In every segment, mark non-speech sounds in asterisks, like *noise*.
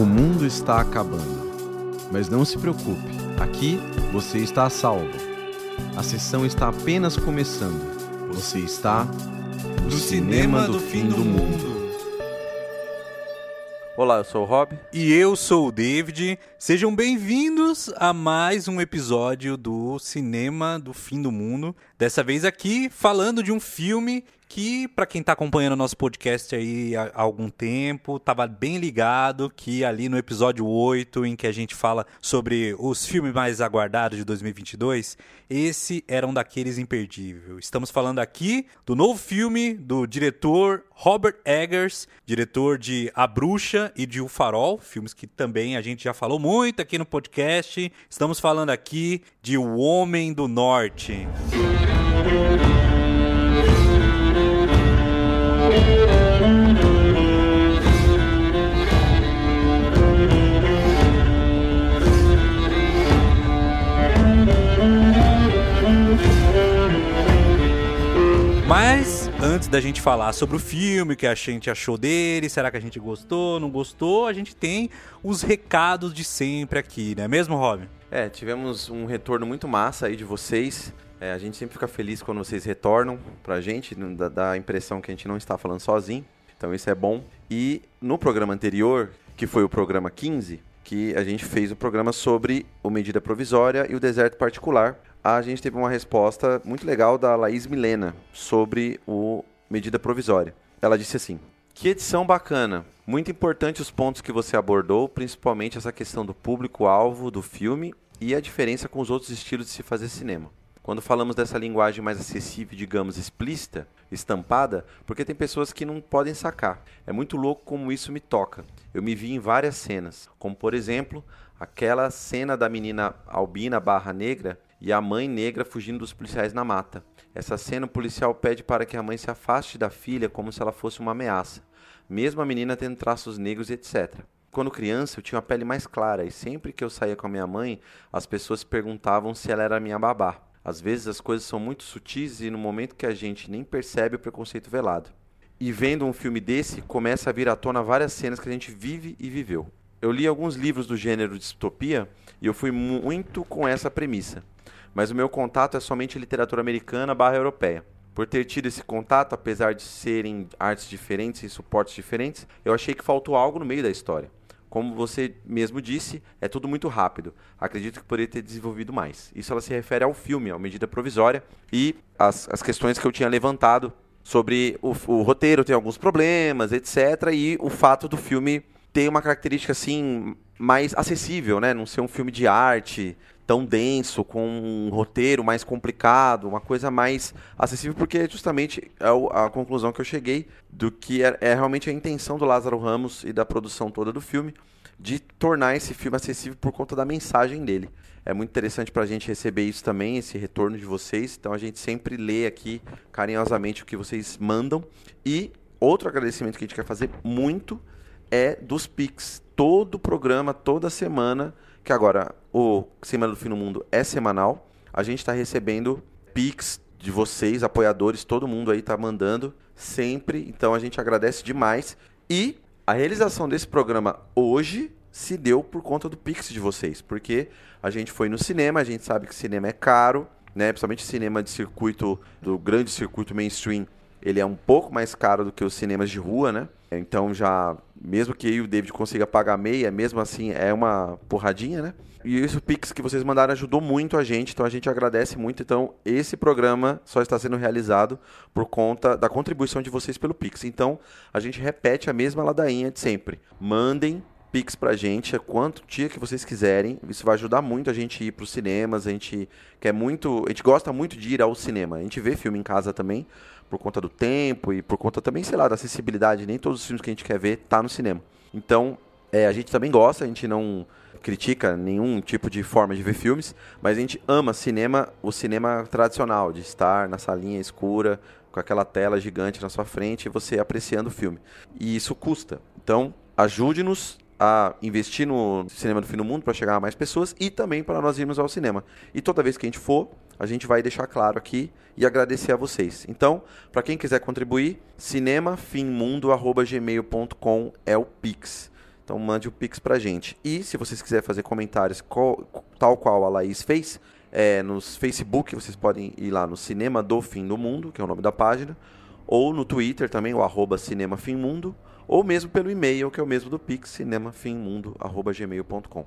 O mundo está acabando. Mas não se preocupe, aqui você está a salvo. A sessão está apenas começando. Você está no cinema do fim do mundo. Olá, eu sou o Rob. E eu sou o David. Sejam bem-vindos a mais um episódio do Cinema do Fim do Mundo. Dessa vez aqui falando de um filme que, para quem está acompanhando o nosso podcast aí há algum tempo, estava bem ligado que ali no episódio 8, em que a gente fala sobre os filmes mais aguardados de 2022, esse era um daqueles imperdíveis. Estamos falando aqui do novo filme do diretor Robert Eggers, diretor de A Bruxa e de O Farol, filmes que também a gente já falou muito aqui no podcast. Estamos falando aqui de O Homem do Norte. Mas antes da gente falar sobre o filme, o que a gente achou dele, será que a gente gostou, não gostou, a gente tem os recados de sempre aqui, não é mesmo, Robin? É, tivemos um retorno muito massa aí de vocês. É, a gente sempre fica feliz quando vocês retornam pra gente, dá, dá a impressão que a gente não está falando sozinho. Então isso é bom. E no programa anterior, que foi o programa 15, que a gente fez o programa sobre o medida provisória e o deserto particular, a gente teve uma resposta muito legal da Laís Milena sobre o medida provisória. Ela disse assim: Que edição bacana! Muito importante os pontos que você abordou, principalmente essa questão do público-alvo do filme e a diferença com os outros estilos de se fazer cinema. Quando falamos dessa linguagem mais acessível, digamos, explícita, estampada, porque tem pessoas que não podem sacar. É muito louco como isso me toca. Eu me vi em várias cenas, como por exemplo, aquela cena da menina albina barra negra e a mãe negra fugindo dos policiais na mata. Essa cena, o policial pede para que a mãe se afaste da filha como se ela fosse uma ameaça, mesmo a menina tendo traços negros etc. Quando criança, eu tinha a pele mais clara e sempre que eu saía com a minha mãe, as pessoas perguntavam se ela era minha babá. Às vezes as coisas são muito sutis e no momento que a gente nem percebe o preconceito velado. E vendo um filme desse, começa a vir à tona várias cenas que a gente vive e viveu. Eu li alguns livros do gênero distopia e eu fui muito com essa premissa mas o meu contato é somente literatura americana barra europeia. Por ter tido esse contato, apesar de serem artes diferentes e suportes diferentes, eu achei que faltou algo no meio da história. Como você mesmo disse, é tudo muito rápido. Acredito que poderia ter desenvolvido mais. Isso ela se refere ao filme, à medida provisória e as, as questões que eu tinha levantado sobre o, o roteiro tem alguns problemas, etc. E o fato do filme ter uma característica assim mais acessível, né? Não ser um filme de arte, tão denso, com um roteiro mais complicado, uma coisa mais acessível, porque justamente é a conclusão que eu cheguei do que é, é realmente a intenção do Lázaro Ramos e da produção toda do filme de tornar esse filme acessível por conta da mensagem dele. É muito interessante para a gente receber isso também, esse retorno de vocês. Então a gente sempre lê aqui carinhosamente o que vocês mandam. E outro agradecimento que a gente quer fazer muito é dos Pix. Todo programa, toda semana, que agora o Semana do Fim do Mundo é semanal. A gente está recebendo Pix de vocês, apoiadores, todo mundo aí está mandando sempre. Então a gente agradece demais. E a realização desse programa hoje se deu por conta do Pix de vocês, porque a gente foi no cinema, a gente sabe que cinema é caro, né? Principalmente cinema de circuito, do grande circuito mainstream, ele é um pouco mais caro do que os cinemas de rua, né? Então já, mesmo que o David consiga pagar meia, mesmo assim é uma porradinha, né? E isso, Pix que vocês mandaram ajudou muito a gente, então a gente agradece muito. Então, esse programa só está sendo realizado por conta da contribuição de vocês pelo Pix. Então, a gente repete a mesma ladainha de sempre. Mandem Pix pra gente, quanto dia que vocês quiserem. Isso vai ajudar muito a gente ir pros cinemas. A gente quer muito. A gente gosta muito de ir ao cinema. A gente vê filme em casa também por conta do tempo e por conta também, sei lá, da acessibilidade. Nem todos os filmes que a gente quer ver tá no cinema. Então, é, a gente também gosta, a gente não critica nenhum tipo de forma de ver filmes, mas a gente ama cinema, o cinema tradicional, de estar na salinha escura, com aquela tela gigante na sua frente e você apreciando o filme. E isso custa. Então, ajude-nos a investir no cinema do fim do mundo para chegar a mais pessoas e também para nós irmos ao cinema. E toda vez que a gente for, a gente vai deixar claro aqui e agradecer a vocês. Então, para quem quiser contribuir, cinemafimmundo@gmail.com é o Pix. Então mande o Pix pra gente. E se vocês quiserem fazer comentários tal qual a Laís fez, é, nos Facebook vocês podem ir lá no Cinema do Fim do Mundo, que é o nome da página, ou no Twitter também, o arroba Cinema Fim Mundo, ou mesmo pelo e-mail, que é o mesmo do Pix, cinemafimmundo.gmail.com.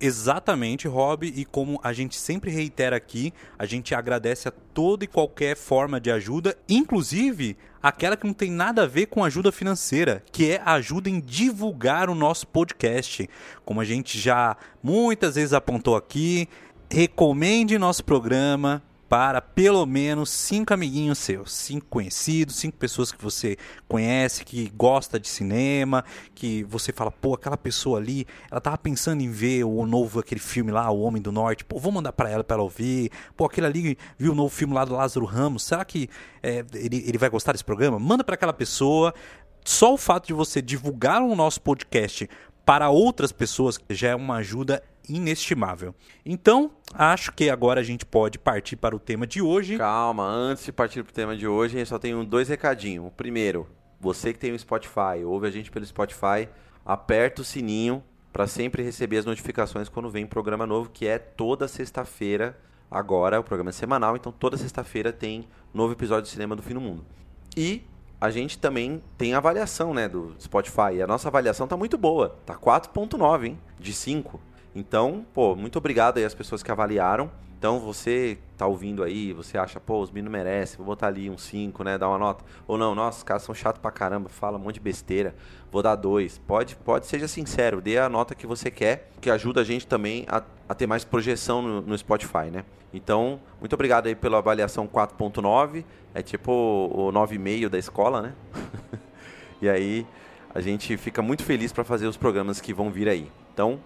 Exatamente, Rob, e como a gente sempre reitera aqui, a gente agradece a toda e qualquer forma de ajuda, inclusive aquela que não tem nada a ver com ajuda financeira, que é a ajuda em divulgar o nosso podcast. Como a gente já muitas vezes apontou aqui, recomende nosso programa, para pelo menos cinco amiguinhos seus, cinco conhecidos, cinco pessoas que você conhece, que gosta de cinema, que você fala, pô, aquela pessoa ali, ela tava pensando em ver o novo aquele filme lá, O Homem do Norte, pô, vou mandar para ela para ela ouvir. Pô, aquele ali viu o novo filme lá do Lázaro Ramos, será que é, ele, ele vai gostar desse programa? Manda para aquela pessoa. Só o fato de você divulgar o nosso podcast para outras pessoas já é uma ajuda inestimável. Então, acho que agora a gente pode partir para o tema de hoje. Calma, antes de partir para o tema de hoje, gente só tem dois recadinhos. O primeiro, você que tem o Spotify, ouve a gente pelo Spotify, aperta o sininho para sempre receber as notificações quando vem programa novo, que é toda sexta-feira. Agora, o programa é semanal, então toda sexta-feira tem novo episódio de cinema do fim do mundo. E a gente também tem avaliação, né, do Spotify. E a nossa avaliação tá muito boa. Tá 4.9, hein, de 5. Então, pô, muito obrigado aí às pessoas que avaliaram. Então, você tá ouvindo aí, você acha, pô, os meninos merecem, vou botar ali um 5, né, dar uma nota. Ou não, nossa, os caras são chatos pra caramba, fala um monte de besteira, vou dar 2. Pode, pode, seja sincero, dê a nota que você quer, que ajuda a gente também a, a ter mais projeção no, no Spotify, né. Então, muito obrigado aí pela avaliação 4.9, é tipo o 9,5 da escola, né. *laughs* e aí, a gente fica muito feliz para fazer os programas que vão vir aí. Então,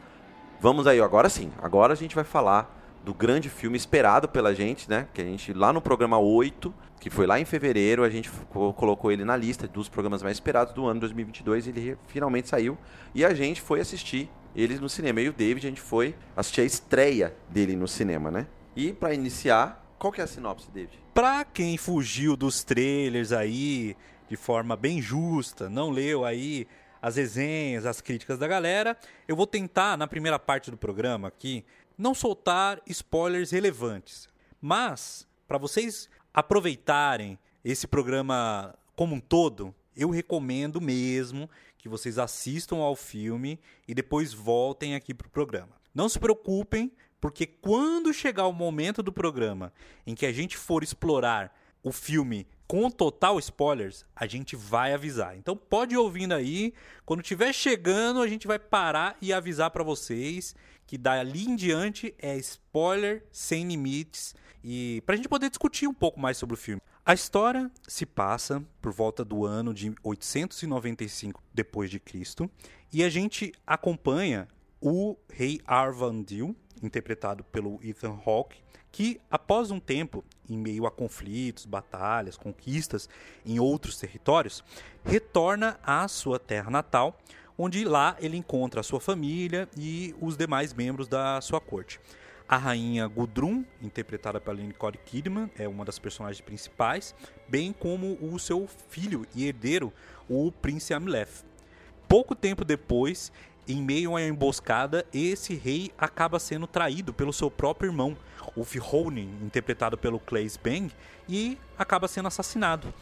Vamos aí, agora sim. Agora a gente vai falar do grande filme esperado pela gente, né? Que a gente, lá no programa 8, que foi lá em fevereiro, a gente colocou ele na lista dos programas mais esperados do ano 2022. Ele finalmente saiu e a gente foi assistir ele no cinema. E o David, a gente foi assistir a estreia dele no cinema, né? E para iniciar, qual que é a sinopse, David? Pra quem fugiu dos trailers aí de forma bem justa, não leu aí as resenhas, as críticas da galera. Eu vou tentar, na primeira parte do programa aqui, não soltar spoilers relevantes. Mas, para vocês aproveitarem esse programa como um todo, eu recomendo mesmo que vocês assistam ao filme e depois voltem aqui para o programa. Não se preocupem, porque quando chegar o momento do programa em que a gente for explorar o filme com total spoilers, a gente vai avisar. Então pode ir ouvindo aí, quando estiver chegando, a gente vai parar e avisar para vocês que dali em diante é spoiler sem limites e pra gente poder discutir um pouco mais sobre o filme. A história se passa por volta do ano de 895 depois de Cristo e a gente acompanha o rei Arvandil, interpretado pelo Ethan Hawke, que após um tempo, em meio a conflitos, batalhas, conquistas em outros territórios, retorna à sua terra natal, onde lá ele encontra a sua família e os demais membros da sua corte. A rainha Gudrun, interpretada pela Nicole Kidman, é uma das personagens principais, bem como o seu filho e herdeiro, o príncipe Amleth. Pouco tempo depois, em meio a emboscada, esse rei acaba sendo traído pelo seu próprio irmão, o Fihonin, interpretado pelo Claes Bang, e acaba sendo assassinado.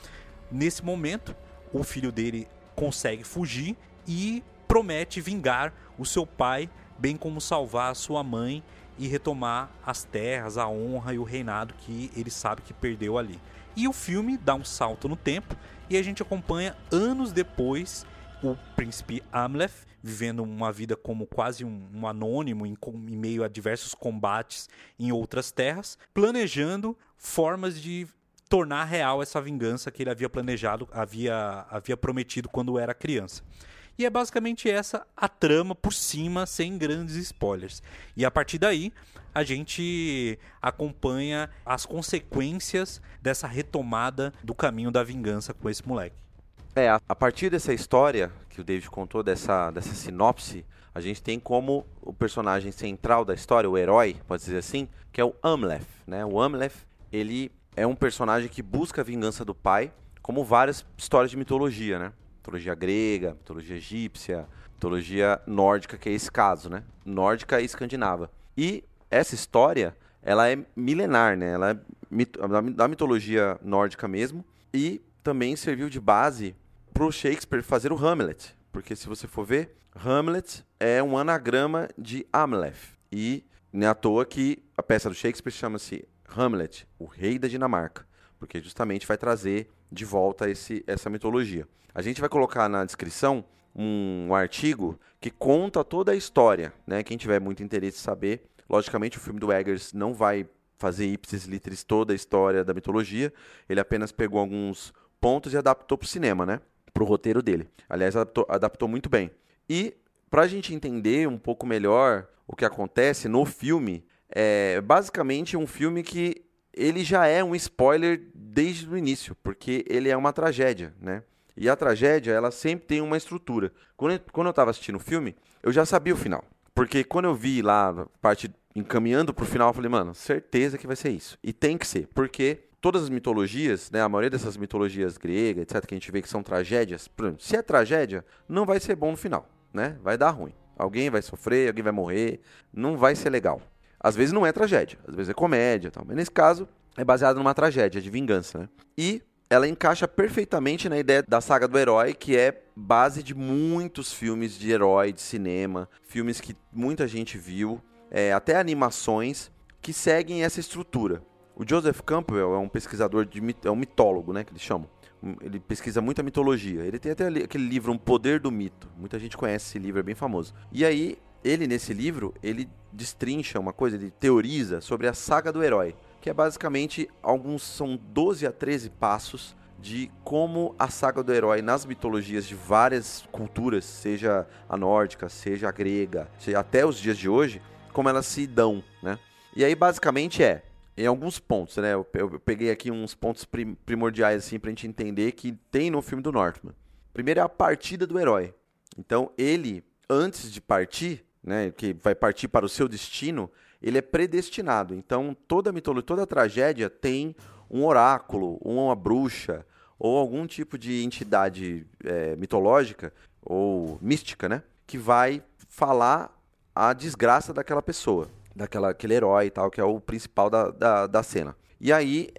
Nesse momento, o filho dele consegue fugir e promete vingar o seu pai, bem como salvar a sua mãe e retomar as terras, a honra e o reinado que ele sabe que perdeu ali. E o filme dá um salto no tempo e a gente acompanha anos depois o príncipe Amleth vivendo uma vida como quase um, um anônimo em, em meio a diversos combates em outras terras, planejando formas de tornar real essa vingança que ele havia planejado, havia, havia prometido quando era criança. E é basicamente essa a trama por cima, sem grandes spoilers. E a partir daí, a gente acompanha as consequências dessa retomada do caminho da vingança com esse moleque. É, a partir dessa história que o David contou, dessa, dessa sinopse, a gente tem como o personagem central da história, o herói, pode dizer assim, que é o Amleth. Né? O Amleth, ele é um personagem que busca a vingança do pai, como várias histórias de mitologia, né? Mitologia grega, mitologia egípcia, Mitologia nórdica, que é esse caso, né? Nórdica e escandinava. E essa história, ela é milenar, né? Ela é mit da mitologia nórdica mesmo. E também serviu de base para o Shakespeare fazer o Hamlet. Porque se você for ver, Hamlet é um anagrama de Amleth. E não é à toa que a peça do Shakespeare chama-se Hamlet, o rei da Dinamarca. Porque justamente vai trazer de volta esse, essa mitologia. A gente vai colocar na descrição um, um artigo que conta toda a história. Né? Quem tiver muito interesse em saber, logicamente o filme do Eggers não vai fazer ipsis literis toda a história da mitologia. Ele apenas pegou alguns pontos e adaptou para o cinema, né? Para o roteiro dele. Aliás, adaptou, adaptou muito bem. E para a gente entender um pouco melhor o que acontece no filme, é basicamente um filme que ele já é um spoiler desde o início, porque ele é uma tragédia, né? E a tragédia, ela sempre tem uma estrutura. Quando eu, quando eu estava assistindo o filme, eu já sabia o final. Porque quando eu vi lá a parte encaminhando pro final, eu falei, mano, certeza que vai ser isso. E tem que ser, porque todas as mitologias, né, a maioria dessas mitologias gregas, etc, que a gente vê que são tragédias, exemplo, se é tragédia, não vai ser bom no final, né? Vai dar ruim. Alguém vai sofrer, alguém vai morrer, não vai ser legal. Às vezes não é tragédia, às vezes é comédia, tal. Mas nesse caso é baseado numa tragédia de vingança, né? E ela encaixa perfeitamente na ideia da saga do herói, que é base de muitos filmes de herói, de cinema, filmes que muita gente viu, é, até animações que seguem essa estrutura. O Joseph Campbell é um pesquisador, de, é um mitólogo, né, que eles chamam. Ele pesquisa muita mitologia. Ele tem até aquele livro, Um Poder do Mito. Muita gente conhece esse livro, é bem famoso. E aí, ele nesse livro, ele destrincha uma coisa, ele teoriza sobre a saga do herói que é basicamente alguns são 12 a 13 passos de como a saga do herói nas mitologias de várias culturas, seja a nórdica, seja a grega, seja até os dias de hoje, como elas se dão, né? E aí basicamente é em alguns pontos, né? Eu, peguei aqui uns pontos prim primordiais assim pra gente entender que tem no filme do Northman. Primeiro é a partida do herói. Então ele antes de partir, né, que vai partir para o seu destino, ele é predestinado. Então, toda mitologia, toda tragédia tem um oráculo, uma bruxa, ou algum tipo de entidade é, mitológica ou mística, né? Que vai falar a desgraça daquela pessoa, daquela aquele herói e tal, que é o principal da, da, da cena. E aí,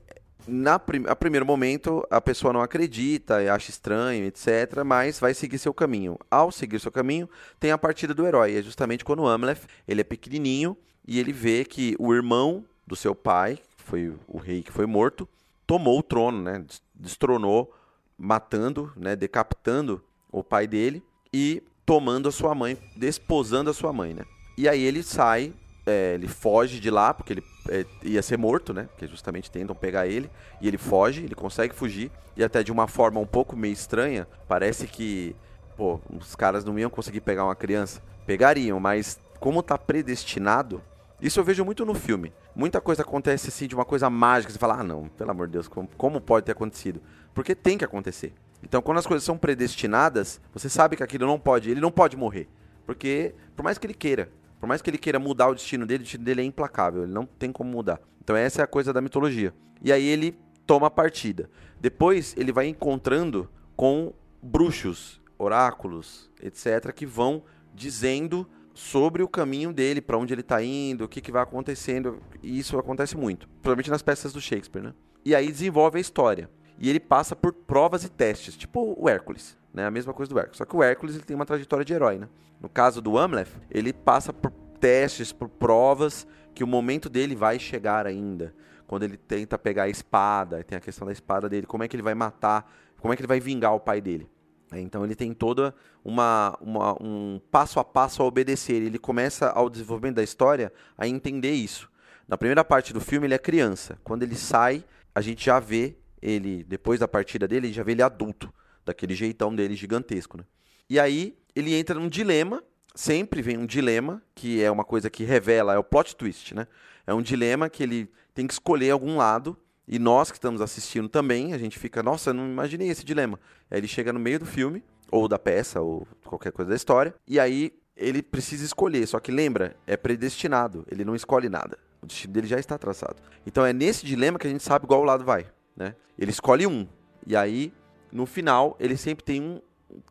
na prim a primeiro momento, a pessoa não acredita, acha estranho, etc., mas vai seguir seu caminho. Ao seguir seu caminho, tem a partida do herói. É justamente quando o Amleth, ele é pequenininho, e ele vê que o irmão do seu pai, que foi o rei que foi morto, tomou o trono, né? Destronou, matando, né? Decapitando o pai dele e tomando a sua mãe, desposando a sua mãe, né? E aí ele sai, é, ele foge de lá, porque ele é, ia ser morto, né? Porque justamente tentam pegar ele. E ele foge, ele consegue fugir. E até de uma forma um pouco meio estranha, parece que, pô, os caras não iam conseguir pegar uma criança. Pegariam, mas como tá predestinado, isso eu vejo muito no filme. Muita coisa acontece assim, de uma coisa mágica. Você fala, ah, não, pelo amor de Deus, como, como pode ter acontecido? Porque tem que acontecer. Então, quando as coisas são predestinadas, você sabe que aquilo não pode, ele não pode morrer. Porque, por mais que ele queira, por mais que ele queira mudar o destino dele, o destino dele é implacável, ele não tem como mudar. Então, essa é a coisa da mitologia. E aí ele toma a partida. Depois, ele vai encontrando com bruxos, oráculos, etc., que vão dizendo sobre o caminho dele, para onde ele está indo, o que, que vai acontecendo. E isso acontece muito, principalmente nas peças do Shakespeare, né? E aí desenvolve a história. E ele passa por provas e testes, tipo o Hércules, né? A mesma coisa do Hércules. Só que o Hércules ele tem uma trajetória de herói, né? No caso do Amleth, ele passa por testes, por provas que o momento dele vai chegar ainda. Quando ele tenta pegar a espada, tem a questão da espada dele, como é que ele vai matar, como é que ele vai vingar o pai dele. É, então ele tem toda uma, uma, um passo a passo a obedecer. Ele começa ao desenvolvimento da história a entender isso. Na primeira parte do filme ele é criança. Quando ele sai, a gente já vê ele depois da partida dele, já vê ele adulto, daquele jeitão dele gigantesco, né? E aí ele entra num dilema. Sempre vem um dilema que é uma coisa que revela, é o plot twist, né? É um dilema que ele tem que escolher algum lado e nós que estamos assistindo também, a gente fica, nossa, não imaginei esse dilema. Aí ele chega no meio do filme, ou da peça, ou qualquer coisa da história, e aí ele precisa escolher. Só que lembra, é predestinado, ele não escolhe nada. O destino dele já está traçado. Então é nesse dilema que a gente sabe qual lado vai. Né? Ele escolhe um. E aí, no final, ele sempre tem um,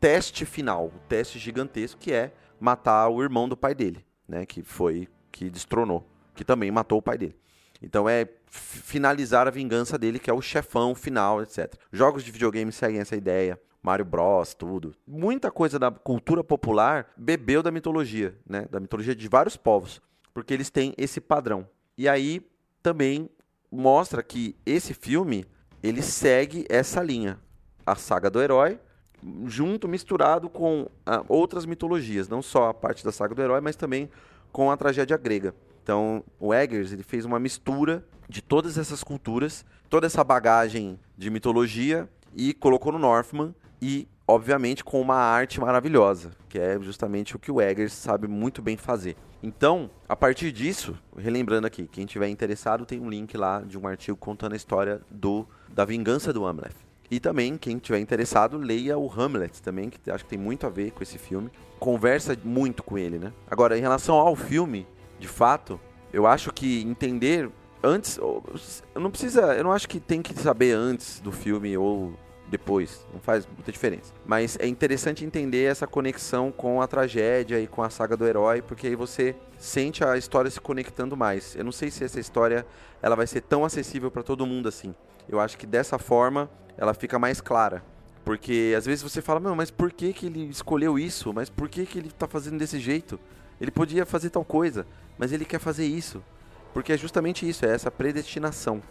teste final, um teste gigantesco que é matar o irmão do pai dele, né? Que foi que destronou, que também matou o pai dele. Então é finalizar a vingança dele, que é o chefão final, etc. Jogos de videogame seguem essa ideia. Mario Bros, tudo. Muita coisa da cultura popular bebeu da mitologia, né? Da mitologia de vários povos, porque eles têm esse padrão. E aí também mostra que esse filme ele segue essa linha, a saga do herói, junto misturado com ah, outras mitologias, não só a parte da saga do herói, mas também com a tragédia grega. Então, o Eggers ele fez uma mistura de todas essas culturas, toda essa bagagem de mitologia e colocou no Northman e, obviamente, com uma arte maravilhosa, que é justamente o que o Eggers sabe muito bem fazer. Então, a partir disso, relembrando aqui, quem tiver interessado tem um link lá de um artigo contando a história do da vingança do Hamlet. E também, quem tiver interessado, leia o Hamlet também, que acho que tem muito a ver com esse filme. Conversa muito com ele, né? Agora, em relação ao filme, de fato, eu acho que entender antes, não precisa, eu não acho que tem que saber antes do filme ou depois, não faz muita diferença. Mas é interessante entender essa conexão com a tragédia e com a saga do herói, porque aí você sente a história se conectando mais. Eu não sei se essa história ela vai ser tão acessível para todo mundo assim. Eu acho que dessa forma ela fica mais clara. Porque às vezes você fala, mas por que, que ele escolheu isso? Mas por que, que ele está fazendo desse jeito? Ele podia fazer tal coisa, mas ele quer fazer isso. Porque é justamente isso, é essa predestinação.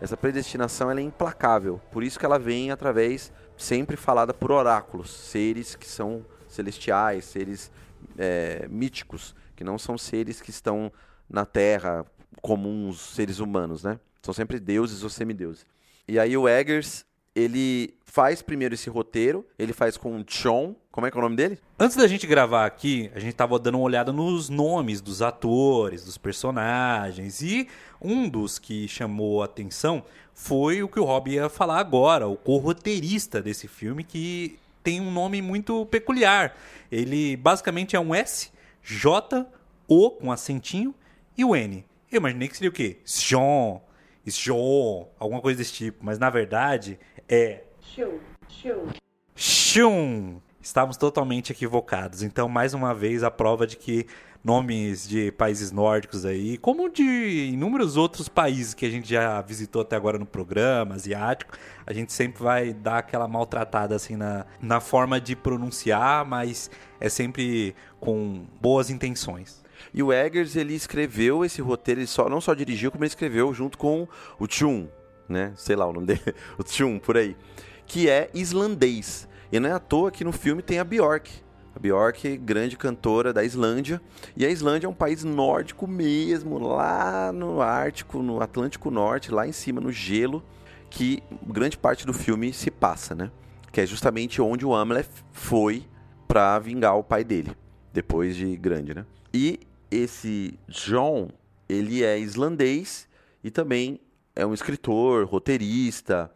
Essa predestinação é implacável. Por isso que ela vem através, sempre falada por oráculos, seres que são celestiais, seres é, míticos, que não são seres que estão na Terra comuns seres humanos, né? São sempre deuses ou semideuses. E aí o Eggers, ele faz primeiro esse roteiro, ele faz com o John, como é que é o nome dele? Antes da gente gravar aqui, a gente tava dando uma olhada nos nomes dos atores, dos personagens, e um dos que chamou a atenção foi o que o Rob ia falar agora, o co-roteirista desse filme, que tem um nome muito peculiar. Ele basicamente é um S, J, O com acentinho e o N. Eu imaginei que seria o quê? John, John, alguma coisa desse tipo, mas na verdade é Shun. Shun. Shun. Estávamos totalmente equivocados. Então, mais uma vez, a prova de que nomes de países nórdicos aí, como de inúmeros outros países que a gente já visitou até agora no programa, asiático, a gente sempre vai dar aquela maltratada assim na, na forma de pronunciar, mas é sempre com boas intenções. E o Eggers, ele escreveu esse roteiro, ele só, não só dirigiu, como ele escreveu junto com o Chun, né? Sei lá o nome dele, *laughs* o Chun, por aí que é islandês. E não é à toa que no filme tem a Bjork. A Bjork, grande cantora da Islândia. E a Islândia é um país nórdico mesmo, lá no Ártico, no Atlântico Norte, lá em cima, no gelo, que grande parte do filme se passa, né? Que é justamente onde o Amleth foi para vingar o pai dele, depois de grande, né? E esse John, ele é islandês e também é um escritor, roteirista,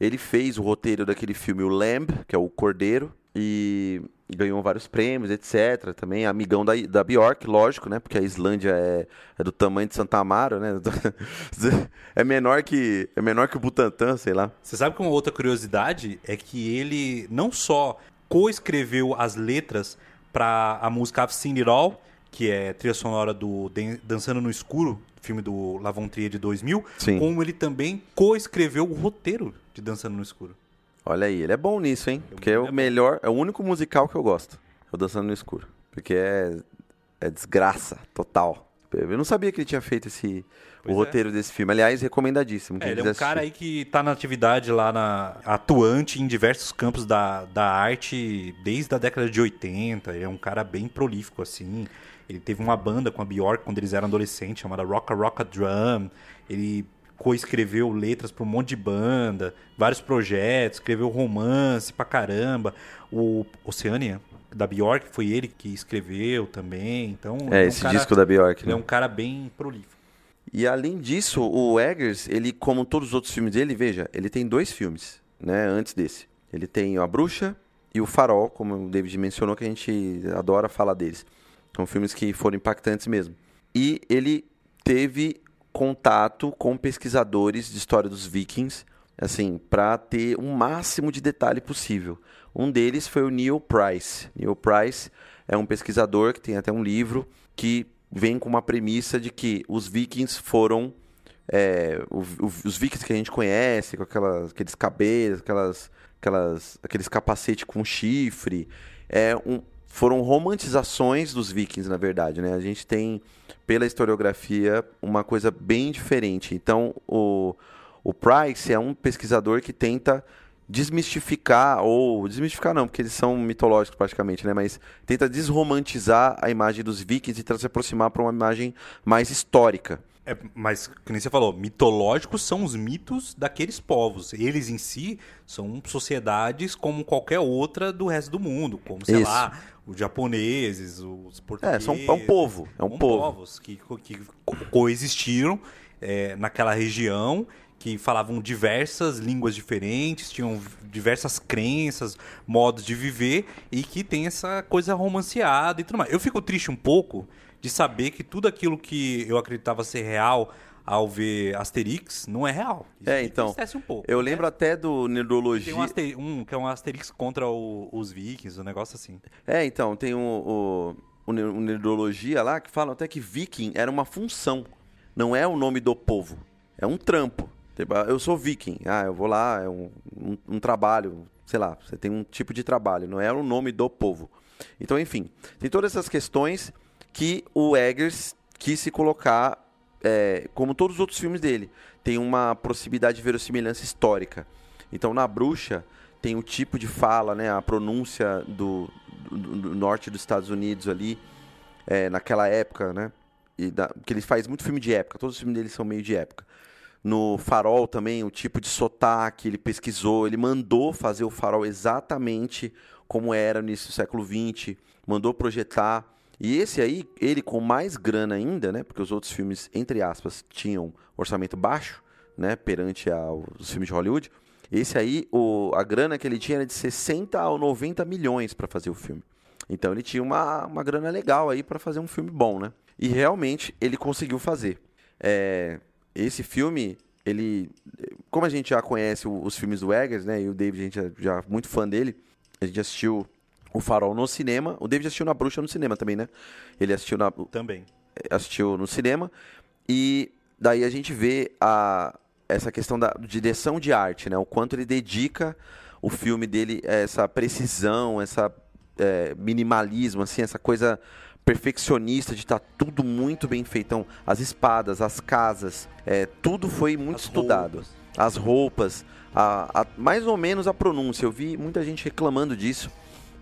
ele fez o roteiro daquele filme O Lamb, que é o Cordeiro, e ganhou vários prêmios, etc. Também amigão da, da Bjork, lógico, né? Porque a Islândia é, é do tamanho de Santa Amaro, né? *laughs* é menor que é menor que o Butantã, sei lá. Você sabe que uma outra curiosidade é que ele não só coescreveu as letras para a música I've Seen It All, que é trilha sonora do Dançando no Escuro, filme do Lavon Trier de 2000, Sim. como ele também coescreveu o roteiro de Dançando no Escuro. Olha aí, ele é bom nisso, hein? Porque é o melhor, é o único musical que eu gosto. É o Dançando no Escuro. Porque é, é desgraça total. Eu não sabia que ele tinha feito esse o é. roteiro desse filme. Aliás, recomendadíssimo. É, ele é um assistir. cara aí que está na atividade lá, na, atuante em diversos campos da, da arte desde a década de 80. Ele é um cara bem prolífico, assim. Ele teve uma banda com a Bjork quando eles eram adolescentes, chamada Rocka Rocka Drum. Ele coescreveu letras para um monte de banda, vários projetos, escreveu romance pra caramba. O Oceania, da Bjork, foi ele que escreveu também. Então, é, é um esse cara, disco da Bjork. Ele né? é um cara bem prolífico. E além disso, o Eggers, ele, como todos os outros filmes dele, veja, ele tem dois filmes, né, antes desse. Ele tem A Bruxa e O Farol, como o David mencionou, que a gente adora falar deles. São filmes que foram impactantes mesmo. E ele teve contato com pesquisadores de história dos vikings assim, para ter o máximo de detalhe possível. Um deles foi o Neil Price. Neil Price é um pesquisador que tem até um livro que vem com uma premissa de que os vikings foram é, os vikings que a gente conhece, com aquelas, aqueles cabelos, aquelas, aquelas, aqueles capacete com chifre, é um, foram romantizações dos vikings, na verdade. Né? A gente tem, pela historiografia, uma coisa bem diferente. Então, o, o Price é um pesquisador que tenta desmistificar, ou desmistificar não, porque eles são mitológicos praticamente, né? Mas tenta desromantizar a imagem dos vikings e tentar se aproximar para uma imagem mais histórica. É, mas, como você falou, mitológicos são os mitos daqueles povos. Eles em si são sociedades como qualquer outra do resto do mundo, como, sei Isso. lá, os japoneses, os portugueses. É, são, é um povo. É um povo. povos que, que coexistiram é, naquela região que falavam diversas línguas diferentes, tinham diversas crenças, modos de viver e que tem essa coisa romanceada e tudo mais. Eu fico triste um pouco de saber que tudo aquilo que eu acreditava ser real ao ver Asterix não é real. Isso é, então. Um pouco, eu né? lembro até do Nerdologia. Tem um, Aster... um, que é um Asterix contra o, os Vikings, um negócio assim. É, então, tem o, o, o, o Nerdologia lá que fala até que Viking era uma função, não é o nome do povo, é um trampo. Tipo, eu sou viking. Ah, eu vou lá, é um, um, um, trabalho, sei lá, você tem um tipo de trabalho, não é o nome do povo. Então, enfim, tem todas essas questões que o Eggers quis se colocar, é, como todos os outros filmes dele, tem uma proximidade de verossimilhança histórica. Então, na Bruxa, tem o tipo de fala, né, a pronúncia do, do, do norte dos Estados Unidos ali, é, naquela época, né, e da, que ele faz muito filme de época, todos os filmes dele são meio de época no Farol também, o tipo de sotaque, ele pesquisou, ele mandou fazer o Farol exatamente como era no início do século XX, mandou projetar. E esse aí, ele com mais grana ainda, né? Porque os outros filmes, entre aspas, tinham orçamento baixo, né? Perante aos filmes de Hollywood. Esse aí, o, a grana que ele tinha era de 60 a 90 milhões para fazer o filme. Então ele tinha uma, uma grana legal aí para fazer um filme bom, né? E realmente ele conseguiu fazer. É, esse filme, ele. Como a gente já conhece os filmes do Eggers, né? E o David, a gente é já muito fã dele. A gente assistiu O Farol no cinema. O David assistiu na Bruxa no cinema também, né? Ele assistiu na. Também. Assistiu no cinema. E daí a gente vê a, essa questão da direção de arte, né? O quanto ele dedica o filme dele a essa precisão, essa é, minimalismo, assim, essa coisa perfeccionista de estar tá tudo muito bem feitão. As espadas, as casas, é, tudo foi muito as estudado. Roupas. As roupas, a, a, mais ou menos a pronúncia. Eu vi muita gente reclamando disso.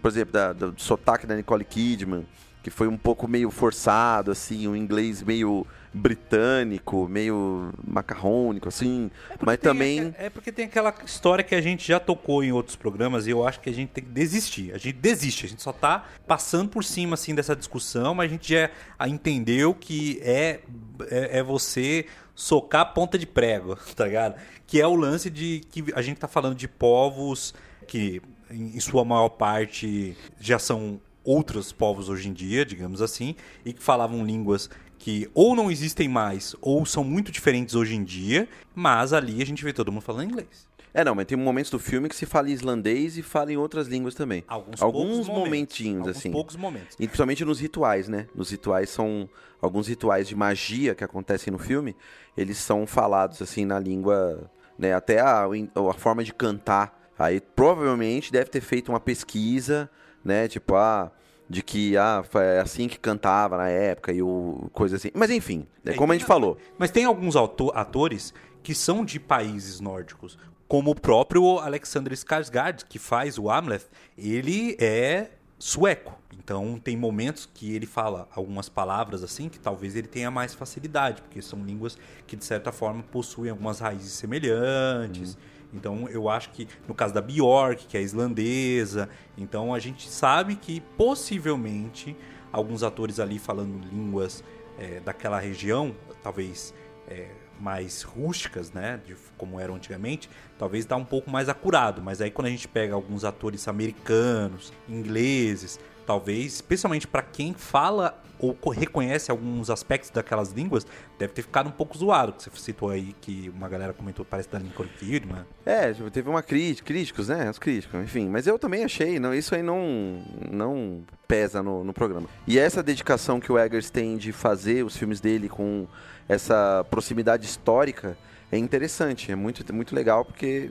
Por exemplo, da, do sotaque da Nicole Kidman, que foi um pouco meio forçado, assim, um inglês meio britânico, meio macarrônico, assim. É mas também. É porque tem aquela história que a gente já tocou em outros programas e eu acho que a gente tem que desistir. A gente desiste, a gente só tá passando por cima, assim, dessa discussão, mas a gente já entendeu que é, é, é você socar a ponta de prego, *laughs* tá ligado? Que é o lance de que a gente tá falando de povos que, em sua maior parte, já são outros povos hoje em dia, digamos assim, e que falavam línguas que ou não existem mais ou são muito diferentes hoje em dia, mas ali a gente vê todo mundo falando inglês. É, não, mas tem momentos do filme que se fala islandês e fala em outras línguas também. Alguns, alguns momentinhos, momentos, assim. poucos momentos. E principalmente nos rituais, né? Nos rituais são alguns rituais de magia que acontecem no filme, eles são falados assim na língua, né? Até a, a forma de cantar. Aí provavelmente deve ter feito uma pesquisa, né? Tipo, ah, de que ah, é assim que cantava na época e o coisa assim. Mas enfim, é, como a gente falou. Mas tem alguns atores que são de países nórdicos, como o próprio Alexander Skarsgård, que faz o Hamlet, ele é sueco. Então tem momentos que ele fala algumas palavras assim que talvez ele tenha mais facilidade, porque são línguas que de certa forma possuem algumas raízes semelhantes. Uhum. Então eu acho que no caso da Bjork, que é islandesa, então a gente sabe que possivelmente alguns atores ali falando línguas é, daquela região, talvez é, mais rústicas, né, de, como eram antigamente, talvez dá um pouco mais acurado. Mas aí quando a gente pega alguns atores americanos, ingleses, talvez, especialmente para quem fala ou reconhece alguns aspectos daquelas línguas, deve ter ficado um pouco zoado. Você citou aí que uma galera comentou parece da Nicole Kidman. É, teve uma crítica, críticos, né? Os críticos, enfim. Mas eu também achei, não, isso aí não, não pesa no, no programa. E essa dedicação que o Eggers tem de fazer os filmes dele com essa proximidade histórica é interessante, é muito, muito legal porque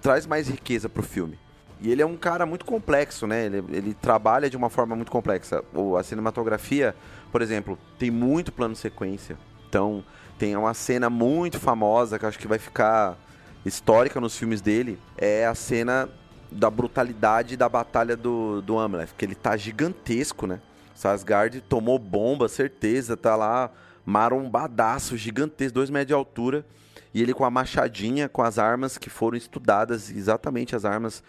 traz mais riqueza pro filme. E ele é um cara muito complexo, né? Ele, ele trabalha de uma forma muito complexa. O, a cinematografia, por exemplo, tem muito plano sequência. Então, tem uma cena muito famosa que acho que vai ficar histórica nos filmes dele. É a cena da brutalidade da batalha do, do Amleth, que ele tá gigantesco, né? Sasgard tomou bomba, certeza, tá lá marombadaço, gigantesco, dois metros de altura. E ele com a machadinha, com as armas que foram estudadas, exatamente as armas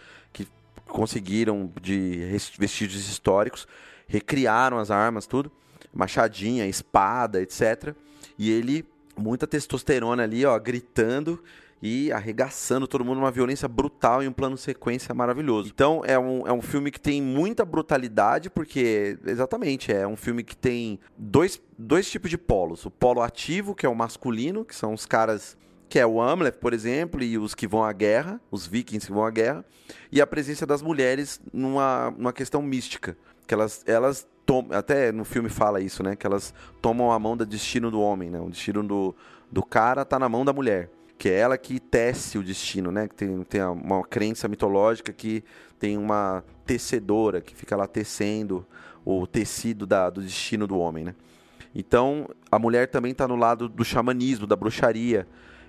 conseguiram de vestígios históricos, recriaram as armas, tudo. Machadinha, espada, etc. E ele, muita testosterona ali, ó, gritando e arregaçando todo mundo, uma violência brutal e um plano sequência maravilhoso. Então é um, é um filme que tem muita brutalidade, porque, exatamente, é um filme que tem dois, dois tipos de polos. O polo ativo, que é o masculino, que são os caras que é o Amleth, por exemplo, e os que vão à guerra, os vikings que vão à guerra, e a presença das mulheres numa, numa questão mística, que elas, elas até no filme fala isso, né, que elas tomam a mão do destino do homem, né, o destino do, do cara está na mão da mulher que é ela que tece o destino, né? Que tem, tem uma crença mitológica que tem uma tecedora que fica lá tecendo o tecido da, do destino do homem, né? Então, a mulher também está no lado do xamanismo, da bruxaria,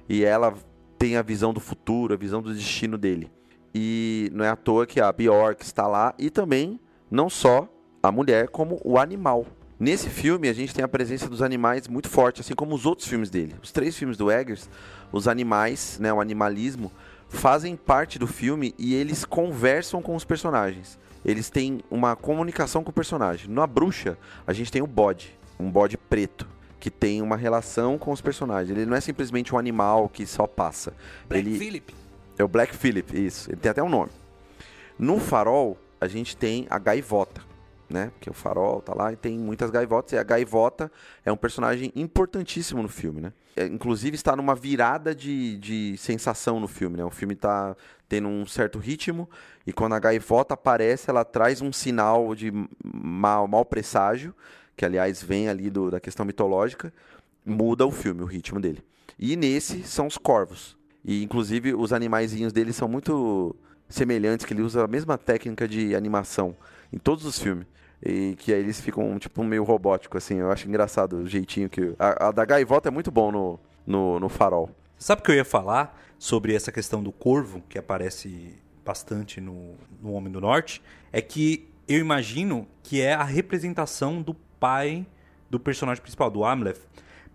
e ela tem a visão do futuro, a visão do destino dele. E não é à toa que a Bjork está lá e também não só a mulher como o animal. Nesse filme a gente tem a presença dos animais muito forte, assim como os outros filmes dele. Os três filmes do Eggers os animais, né, o animalismo, fazem parte do filme e eles conversam com os personagens. Eles têm uma comunicação com o personagem. Na bruxa, a gente tem o bode, um bode preto, que tem uma relação com os personagens. Ele não é simplesmente um animal que só passa. Black ele... Phillip. É o Black Phillip, isso. Ele tem até um nome. No farol, a gente tem a gaivota né? Porque o farol tá lá e tem muitas gaivotas. E a gaivota é um personagem importantíssimo no filme, né? É, inclusive está numa virada de, de sensação no filme, né? O filme tá tendo um certo ritmo e quando a gaivota aparece, ela traz um sinal de mau, mau presságio, que aliás vem ali do, da questão mitológica, muda o filme, o ritmo dele. E nesse são os corvos. E inclusive os animaizinhos dele são muito semelhantes, que ele usa a mesma técnica de animação em todos os filmes. E que aí eles ficam, tipo, meio robótico, assim. Eu acho engraçado o jeitinho que. A, a da gaivota é muito bom no, no, no farol. Sabe o que eu ia falar sobre essa questão do corvo, que aparece bastante no, no Homem do Norte? É que eu imagino que é a representação do pai do personagem principal, do Hamlet.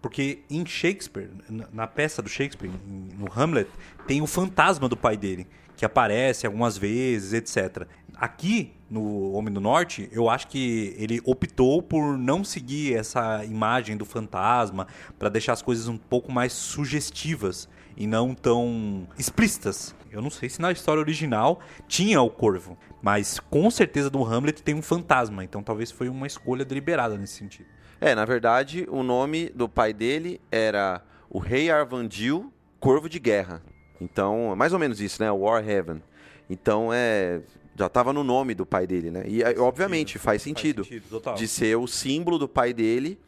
Porque em Shakespeare, na peça do Shakespeare, no Hamlet, tem o fantasma do pai dele, que aparece algumas vezes, etc. Aqui, no Homem do Norte, eu acho que ele optou por não seguir essa imagem do fantasma para deixar as coisas um pouco mais sugestivas e não tão explícitas. Eu não sei se na história original tinha o corvo, mas com certeza no Hamlet tem um fantasma, então talvez foi uma escolha deliberada nesse sentido. É, na verdade, o nome do pai dele era o Rei Arvandil Corvo de Guerra. Então, mais ou menos isso, né? War Heaven. Então, é já estava no nome do pai dele, né? E faz obviamente sentido, faz sentido, faz sentido de ser o símbolo do pai dele,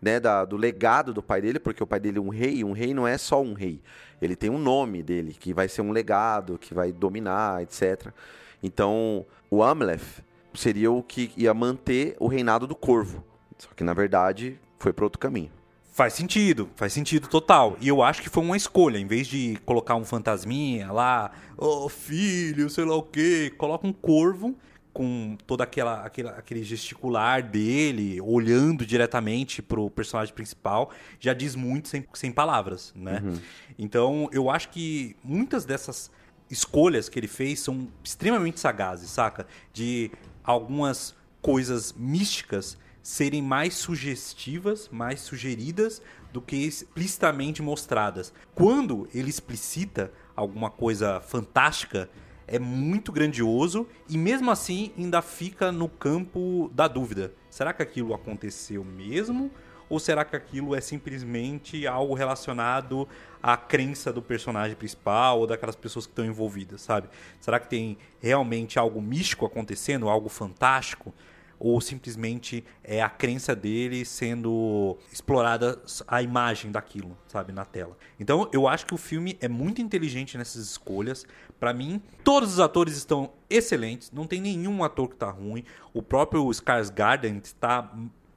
né? Da, do legado do pai dele, porque o pai dele é um rei. Um rei não é só um rei. Ele tem um nome dele que vai ser um legado, que vai dominar, etc. Então, o Amleth seria o que ia manter o reinado do Corvo. Só que na verdade foi para outro caminho. Faz sentido, faz sentido total. E eu acho que foi uma escolha. Em vez de colocar um fantasminha lá, oh, filho, sei lá o quê, coloca um corvo com toda aquela, aquela aquele gesticular dele, olhando diretamente pro personagem principal, já diz muito sem, sem palavras, né? Uhum. Então, eu acho que muitas dessas escolhas que ele fez são extremamente sagazes, saca? De algumas coisas místicas serem mais sugestivas, mais sugeridas do que explicitamente mostradas. Quando ele explicita alguma coisa fantástica, é muito grandioso e mesmo assim ainda fica no campo da dúvida. será que aquilo aconteceu mesmo? Ou será que aquilo é simplesmente algo relacionado à crença do personagem principal ou daquelas pessoas que estão envolvidas, sabe? Será que tem realmente algo místico acontecendo, algo fantástico? Ou simplesmente é a crença dele sendo explorada a imagem daquilo, sabe, na tela. Então, eu acho que o filme é muito inteligente nessas escolhas. Para mim, todos os atores estão excelentes, não tem nenhum ator que tá ruim. O próprio Skarsgård está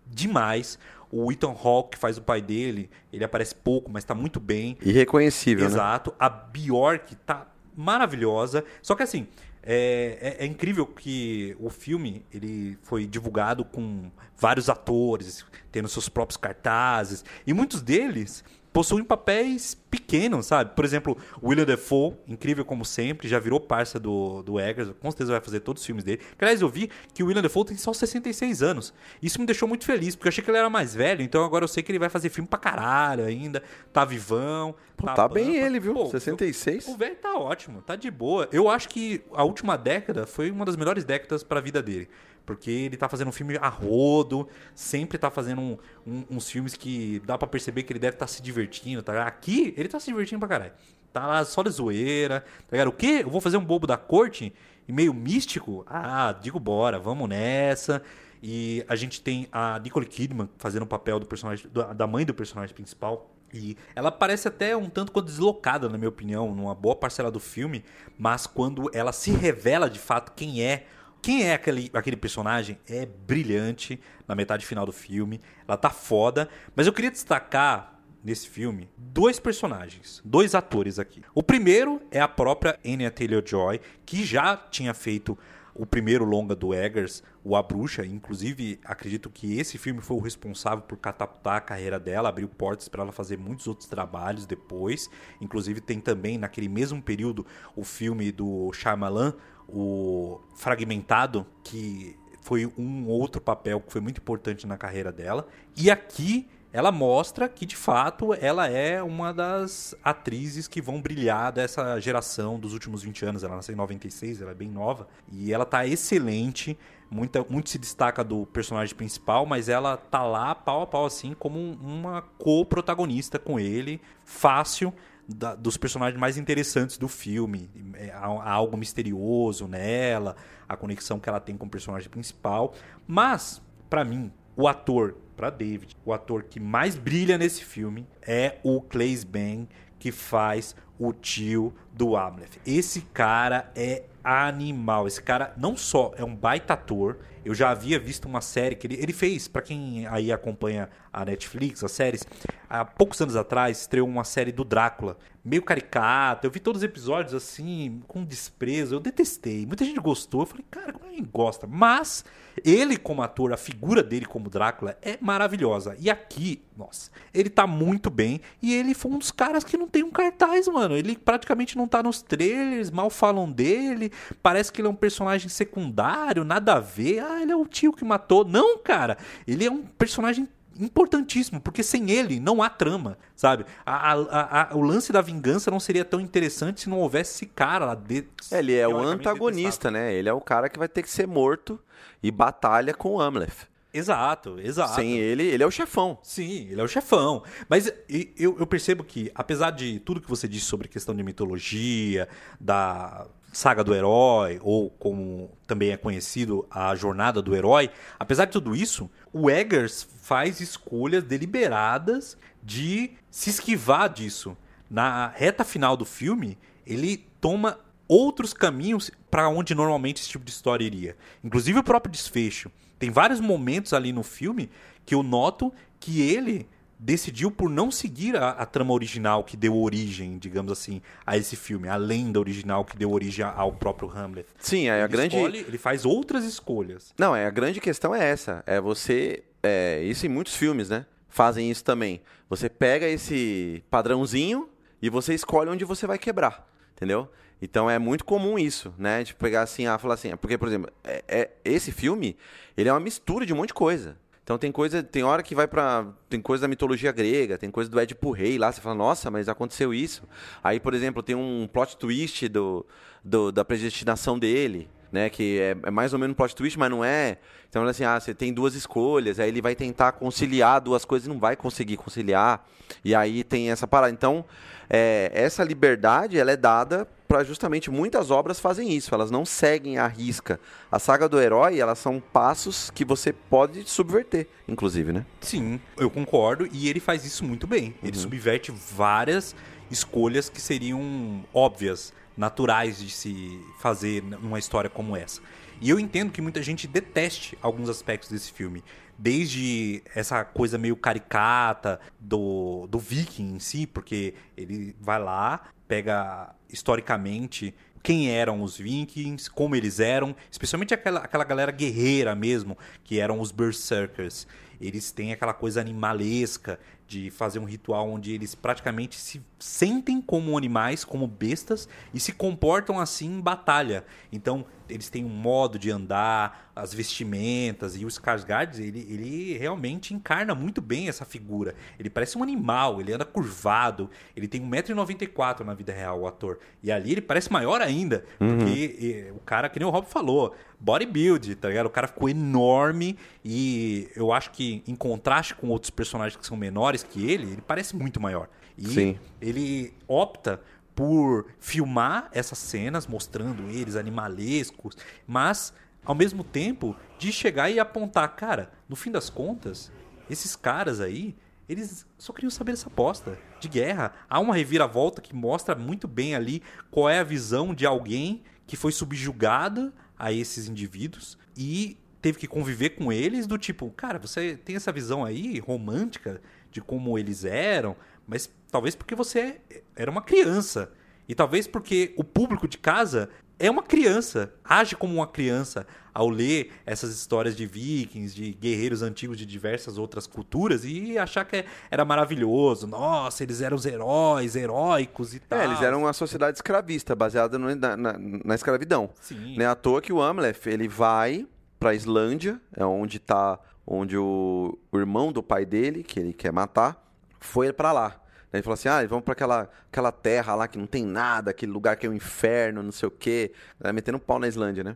demais. O Ethan Hawke, que faz o pai dele, ele aparece pouco, mas tá muito bem. Irreconhecível, né? Exato. A Bjork tá maravilhosa. Só que assim, é, é, é, incrível que o filme ele foi divulgado com vários atores, tendo seus próprios cartazes. E muitos deles possuem papéis pequenos, sabe? Por exemplo, William Defoe, incrível como sempre, já virou parça do, do Eggers, com certeza vai fazer todos os filmes dele. Aliás, eu vi que o William Defoe tem só 66 anos. Isso me deixou muito feliz, porque eu achei que ele era mais velho, então agora eu sei que ele vai fazer filme pra caralho ainda, tá vivão. Pô, tá, tá bem ele, viu? Pô, 66. O velho tá ótimo, tá de boa. Eu acho que a última década foi uma das melhores décadas pra vida dele. Porque ele tá fazendo um filme a rodo, sempre tá fazendo um, um, uns filmes que dá para perceber que ele deve estar tá se divertindo, tá? Aqui, ele tá se divertindo pra caralho. Tá lá só de zoeira, tá ligado? O quê? Eu vou fazer um bobo da corte e meio místico? Ah, digo bora, vamos nessa. E a gente tem a Nicole Kidman fazendo o papel do personagem, da mãe do personagem principal. E ela parece até um tanto quanto deslocada, na minha opinião, numa boa parcela do filme, mas quando ela se revela de fato quem é quem é aquele, aquele personagem é brilhante na metade final do filme. Ela tá foda. Mas eu queria destacar nesse filme dois personagens, dois atores aqui. O primeiro é a própria Anya Taylor-Joy, que já tinha feito o primeiro longa do Eggers, o A Bruxa. Inclusive, acredito que esse filme foi o responsável por catapultar a carreira dela, abriu portas para ela fazer muitos outros trabalhos depois. Inclusive, tem também, naquele mesmo período, o filme do Shyamalan, o Fragmentado, que foi um outro papel que foi muito importante na carreira dela. E aqui ela mostra que de fato ela é uma das atrizes que vão brilhar dessa geração dos últimos 20 anos. Ela nasceu em 96, ela é bem nova e ela tá excelente. Muita, muito se destaca do personagem principal, mas ela tá lá pau a pau assim como uma co-protagonista com ele, fácil da, dos personagens mais interessantes do filme. É, há, há, algo misterioso nela, a conexão que ela tem com o personagem principal. Mas, para mim, o ator, para David, o ator que mais brilha nesse filme é o Claes Bang, que faz o tio do Amleth. Esse cara é animal. Esse cara não só é um baita ator, eu já havia visto uma série que ele, ele fez, para quem aí acompanha a Netflix, as séries, há poucos anos atrás estreou uma série do Drácula, meio caricata. Eu vi todos os episódios assim, com desprezo. Eu detestei. Muita gente gostou. Eu falei, cara, como ninguém gosta? Mas ele, como ator, a figura dele como Drácula é maravilhosa. E aqui, nossa, ele tá muito bem. E ele foi um dos caras que não tem um cartaz, mano. Ele praticamente não tá nos trailers, mal falam dele. Parece que ele é um personagem secundário, nada a ver. Ah, ele é o tio que matou. Não, cara. Ele é um personagem importantíssimo, porque sem ele não há trama, sabe? A, a, a, o lance da vingança não seria tão interessante se não houvesse esse cara lá dentro. É, ele é o antagonista, né? Ele é o cara que vai ter que ser morto e batalha com o Amleth. Exato, exato. Sem ele, ele é o chefão. Sim, ele é o chefão. Mas eu, eu percebo que, apesar de tudo que você disse sobre questão de mitologia, da saga do herói, ou como também é conhecido, a jornada do herói, apesar de tudo isso, o Eggers faz escolhas deliberadas de se esquivar disso. Na reta final do filme, ele toma outros caminhos para onde normalmente esse tipo de história iria. Inclusive o próprio desfecho. Tem vários momentos ali no filme que eu noto que ele decidiu por não seguir a, a, trama original que deu origem, digamos assim, a esse filme, a lenda original que deu origem ao próprio Hamlet. Sim, é a ele grande. Escolhe, ele faz outras escolhas. Não, é a grande questão é essa. É você. É, isso em muitos filmes, né? Fazem isso também. Você pega esse padrãozinho e você escolhe onde você vai quebrar, entendeu? Então é muito comum isso, né? De pegar assim, ah, falar assim, porque por exemplo, é, é, esse filme ele é uma mistura de um monte de coisa. Então tem coisa, tem hora que vai para tem coisa da mitologia grega, tem coisa do Édipo Rei lá, você fala, nossa, mas aconteceu isso. Aí, por exemplo, tem um plot twist do, do da predestinação dele. né? Que é, é mais ou menos um plot twist, mas não é. Então, assim, ah, você tem duas escolhas, aí ele vai tentar conciliar duas coisas e não vai conseguir conciliar. E aí tem essa parada. Então, é, essa liberdade, ela é dada para justamente muitas obras fazem isso, elas não seguem a risca. A saga do herói, elas são passos que você pode subverter, inclusive, né? Sim, eu concordo, e ele faz isso muito bem. Ele Uhum. subverte várias escolhas que seriam óbvias, naturais de se fazer numa história como essa. E eu entendo que muita gente deteste alguns aspectos desse filme. Desde essa coisa meio caricata do, do viking em si, porque ele vai lá, pega historicamente quem eram os vikings, como eles eram, especialmente aquela, aquela galera guerreira mesmo, que eram os berserkers. Eles têm aquela coisa animalesca de fazer um ritual onde eles praticamente se sentem como animais, como bestas, e se comportam assim em batalha. Então, eles têm um modo de andar, as vestimentas, e o Skarsgård, ele, ele realmente encarna muito bem essa figura. Ele parece um animal, ele anda curvado, ele tem 1,94m na vida real, o ator. E ali ele parece maior ainda, porque eh, o cara, que nem o Rob falou, bodybuild, tá ligado? O cara ficou enorme e eu acho que, em contraste com outros personagens que são menores que ele, ele parece muito maior. E Sim. ele opta por filmar essas cenas, mostrando eles animalescos, mas, ao mesmo tempo, de chegar e apontar, cara, no fim das contas, esses caras aí, eles só queriam saber dessa aposta de guerra. Há uma reviravolta que mostra muito bem ali qual é a visão de alguém que foi subjugado a esses indivíduos e teve que conviver com eles do tipo, cara, você tem essa visão aí romântica de como eles eram, mas talvez porque você era uma criança. E talvez porque o público de casa é uma criança, age como uma criança ao ler essas histórias de vikings, de guerreiros antigos de diversas outras culturas e achar que era maravilhoso. Nossa, eles eram os heróis, heróicos e tal. É, eles eram uma sociedade escravista, baseada no- na, na- na escravidão. Sim. Não é à toa que o Amleth, ele vai pra Islândia, é onde tá onde o, o irmão do pai dele, que ele quer matar, foi pra lá. Ele falou assim: "Ah, vamos pra aquela aquela terra lá que não tem nada, aquele lugar que é um inferno, não sei o quê". Vai metendo um pau na Islândia, né?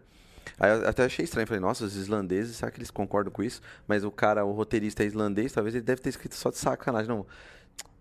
Aí eu até achei estranho, falei: "Nossa, os islandeses, será que eles concordam com isso?". Mas o cara, o roteirista é islandês, talvez ele deve ter escrito só de sacanagem, não.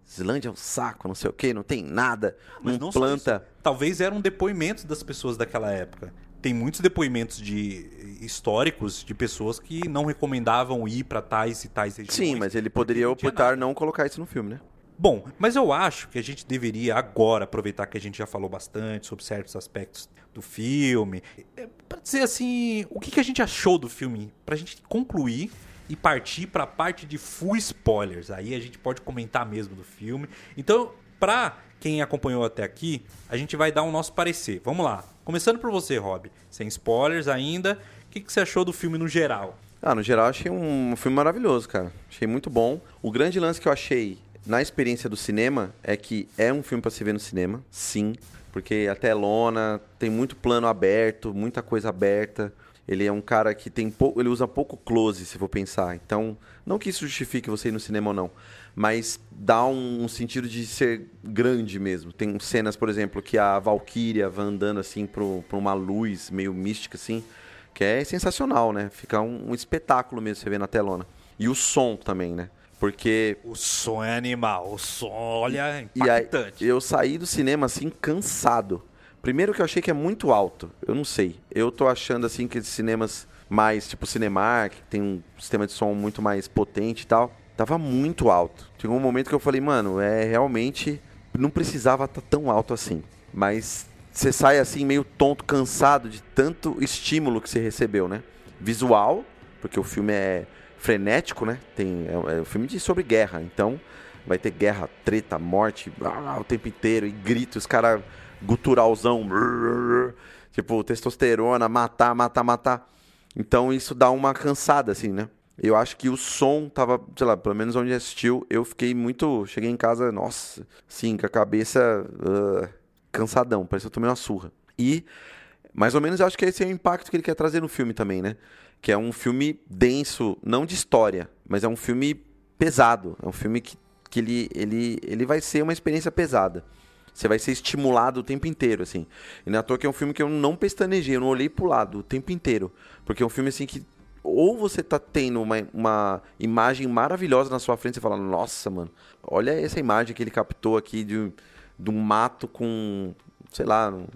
Islândia é um saco, não sei o quê, não tem nada, Mas não, planta. Talvez eram depoimentos das pessoas daquela época. Tem muitos depoimentos de históricos de pessoas que não recomendavam ir para tais e tais regiões. Sim, mas ele poderia não optar nada. não colocar isso no filme, né? Bom, mas eu acho que a gente deveria agora aproveitar que a gente já falou bastante sobre certos aspectos do filme, é, pra dizer assim, o que, a gente achou do filme, pra gente concluir e partir pra parte de full spoilers. Aí a gente pode comentar mesmo do filme. Então, pra quem acompanhou até aqui, a gente vai dar o nosso parecer. Vamos lá. Começando por você, Rob, sem spoilers ainda. O que, que você achou do filme no geral? Ah, no geral, achei um filme maravilhoso, cara. Achei muito bom. O grande lance que eu achei na experiência do cinema é que é um filme pra se ver no cinema, sim. Porque a telona tem muito plano aberto, muita coisa aberta. Ele é um cara que tem pouco, ele usa pouco close, se for pensar. Então, não que isso justifique você ir no cinema ou não, mas dá um, um sentido de ser grande mesmo. Tem cenas, por exemplo, que a Valkyria vai andando assim pro, pra uma luz meio mística assim, que é sensacional, né? Fica um, um espetáculo mesmo você vê na telona. E o som também, né? Porque O som é animal, o som, olha, e aí, impactante. eu saí do cinema assim cansado. Primeiro que eu achei que é muito alto. Eu não sei. Eu tô achando assim que esses cinemas mais tipo Cinemark, que tem um sistema de som muito mais potente e tal, tava muito alto. Chegou um momento que eu falei, mano, é realmente não precisava estar tão alto assim. Mas você sai assim meio tonto, cansado de tanto estímulo que você recebeu, né? Visual, porque o filme é frenético, né? Tem é, é um filme de sobre guerra, então vai ter guerra, treta, morte, o tempo inteiro e grito, os caras guturalzão, *laughs* tipo testosterona, matar, matar, matar. Então isso dá uma cansada assim, né? Eu acho que o som tava, sei lá, pelo menos onde assistiu, eu fiquei muito, cheguei em casa, nossa, sim, com a cabeça ah, cansadão, parece que eu tomei uma surra. E mais ou menos eu acho que esse é o impacto que ele quer trazer no filme também, né? Que é um filme denso, não de história, mas é um filme pesado. É um filme que, que ele, ele, ele vai ser uma experiência pesada. Você vai ser estimulado o tempo inteiro, assim. E não é toa que é um filme que eu não pestanejei, eu não olhei pro lado o tempo inteiro. Porque é um filme, assim, que ou você tá tendo uma, uma imagem maravilhosa na sua frente, você fala, nossa, mano, olha essa imagem que ele captou aqui de, de um mato com, sei lá, um,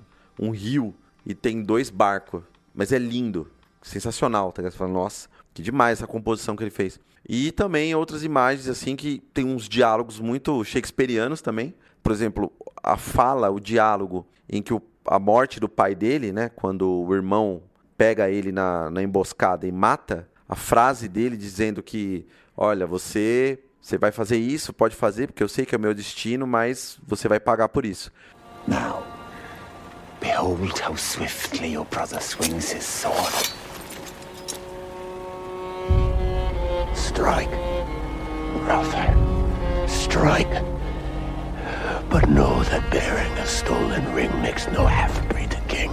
um rio e tem dois barcos. Mas é lindo, sensacional, tá ligado? Você fala, nossa, que demais essa composição que ele fez. E também outras imagens, assim, que tem uns diálogos muito shakespearianos também. Por exemplo, a fala, o diálogo em que o, a morte do pai dele, né? Quando o irmão pega ele na, na emboscada e mata, a frase dele dizendo que, olha, você você vai fazer isso, pode fazer, porque eu sei que é o meu destino, mas você vai pagar por isso. Now, behold how swiftly your brother swings his sword. Strike, brother, strike. But know that bearing a stolen ring makes no half-breed a king.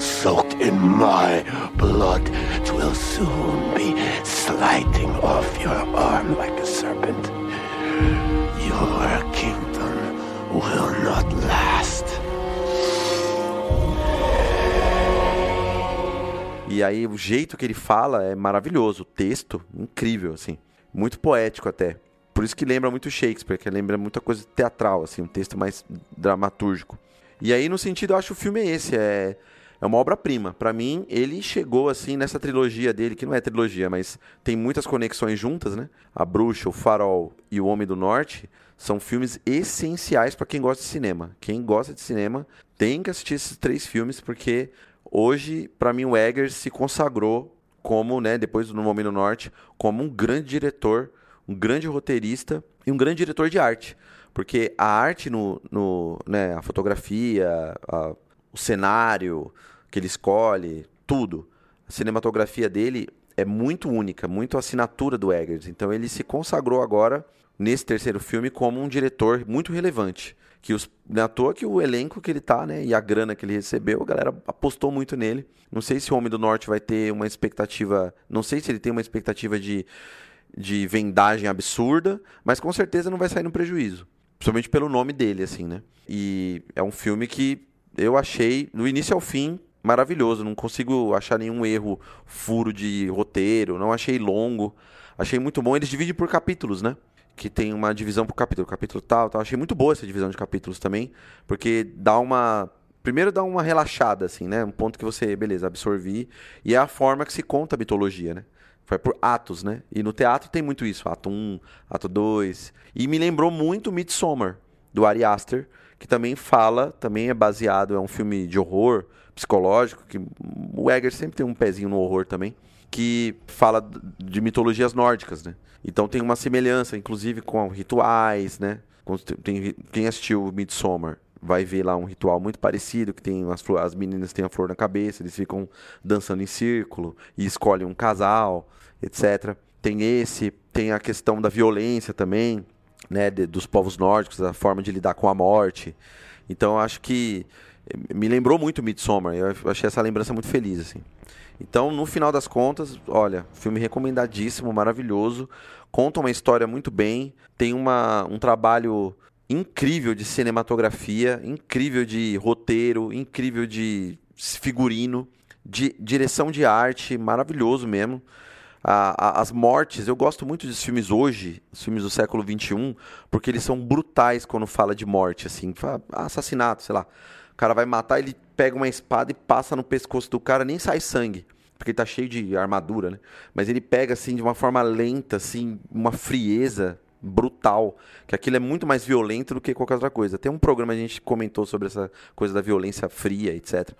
soaked in my blood, twill soon be sliding off your arm like a serpent. Your kingdom will not last. E aí o jeito que ele fala é maravilhoso, texto incrível assim, muito poético até. Por isso que lembra muito Shakespeare, que lembra muita coisa teatral assim, um texto mais dramatúrgico. E aí no sentido eu acho o filme é esse, é é uma obra-prima. Para mim, ele chegou assim nessa trilogia dele, que não é trilogia, mas tem muitas conexões juntas, né? A Bruxa, o Farol e o Homem do Norte são filmes essenciais para quem gosta de cinema. Quem gosta de cinema tem que assistir esses três filmes porque hoje, para mim, o Eggers se consagrou como, né, depois do Homem do Norte, como um grande diretor, um grande roteirista e um grande diretor de arte. Porque a arte no, no né, a fotografia, a, o cenário, que ele escolhe, tudo. A cinematografia dele é muito única, muito assinatura do Eggers. Então ele se consagrou agora nesse terceiro filme como um diretor muito relevante. Que os, não é à toa que o elenco que ele tá, né, e a grana que ele recebeu, a galera apostou muito nele. Não sei se o Homem do Norte vai ter uma expectativa, não sei se ele tem uma expectativa de, de vendagem absurda, mas com certeza não vai sair no prejuízo. Principalmente pelo nome dele, assim, né? E é um filme que eu achei, do início ao fim, maravilhoso. Não consigo achar nenhum erro, furo de roteiro. Não achei longo. Achei muito bom. Eles dividem por capítulos, né? Que tem uma divisão por capítulo. Capítulo tal, tal. Achei muito boa essa divisão de capítulos também. Porque dá uma. Primeiro dá uma relaxada, assim, né? Um ponto que você, beleza, absorvi. E é a forma que se conta a mitologia, né? Foi por atos, né? E no teatro tem muito isso. Ato 1, ato 2. E me lembrou muito Midsommar, do Ari Aster. Que também fala, também é baseado, é um filme de horror psicológico, que o Egger sempre tem um pezinho no horror também, que fala de mitologias nórdicas, né? Então tem uma semelhança, inclusive, com rituais, né? Tem, quem assistiu Midsommar vai ver lá um ritual muito parecido, que tem as, as meninas têm a flor na cabeça, eles ficam dançando em círculo e escolhem um casal, etc. Tem esse, tem a questão da violência também, né, de, dos povos nórdicos, a forma de lidar com a morte. Então acho que me lembrou muito Midsommar. Eu achei essa lembrança muito feliz, assim. Então, no final das contas, olha, filme recomendadíssimo, maravilhoso. Conta uma história muito bem. Tem uma, um trabalho incrível de cinematografia, incrível de roteiro, incrível de figurino, de direção de arte, maravilhoso mesmo. A, a, as mortes, eu gosto muito dos filmes hoje, os filmes do século XXI, porque eles são brutais quando fala de morte, assim, assassinato, sei lá cara vai matar, ele pega uma espada e passa no pescoço do cara, nem sai sangue. Porque ele tá cheio de armadura, né? Mas ele pega, assim, de uma forma lenta, assim, uma frieza brutal. Que aquilo é muito mais violento do que qualquer outra coisa. Tem um programa a gente comentou sobre essa coisa da violência fria, etc.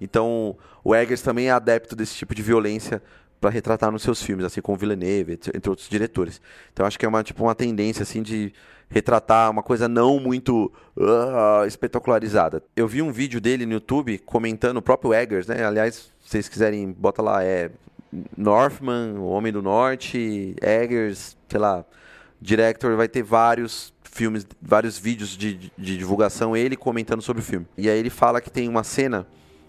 Então, o Eggers também é adepto desse tipo de violência para retratar nos seus filmes, assim como Villeneuve, entre outros diretores. Então acho que é uma tipo uma tendência assim de retratar uma coisa não muito uh, espetacularizada. Eu vi um vídeo dele no YouTube comentando o próprio Eggers, né? Aliás, se vocês quiserem, bota lá é Northman, o Homem do Norte, Eggers, sei lá, director vai ter vários filmes, vários vídeos de, de divulgação ele comentando sobre o filme. E aí ele fala que tem uma cena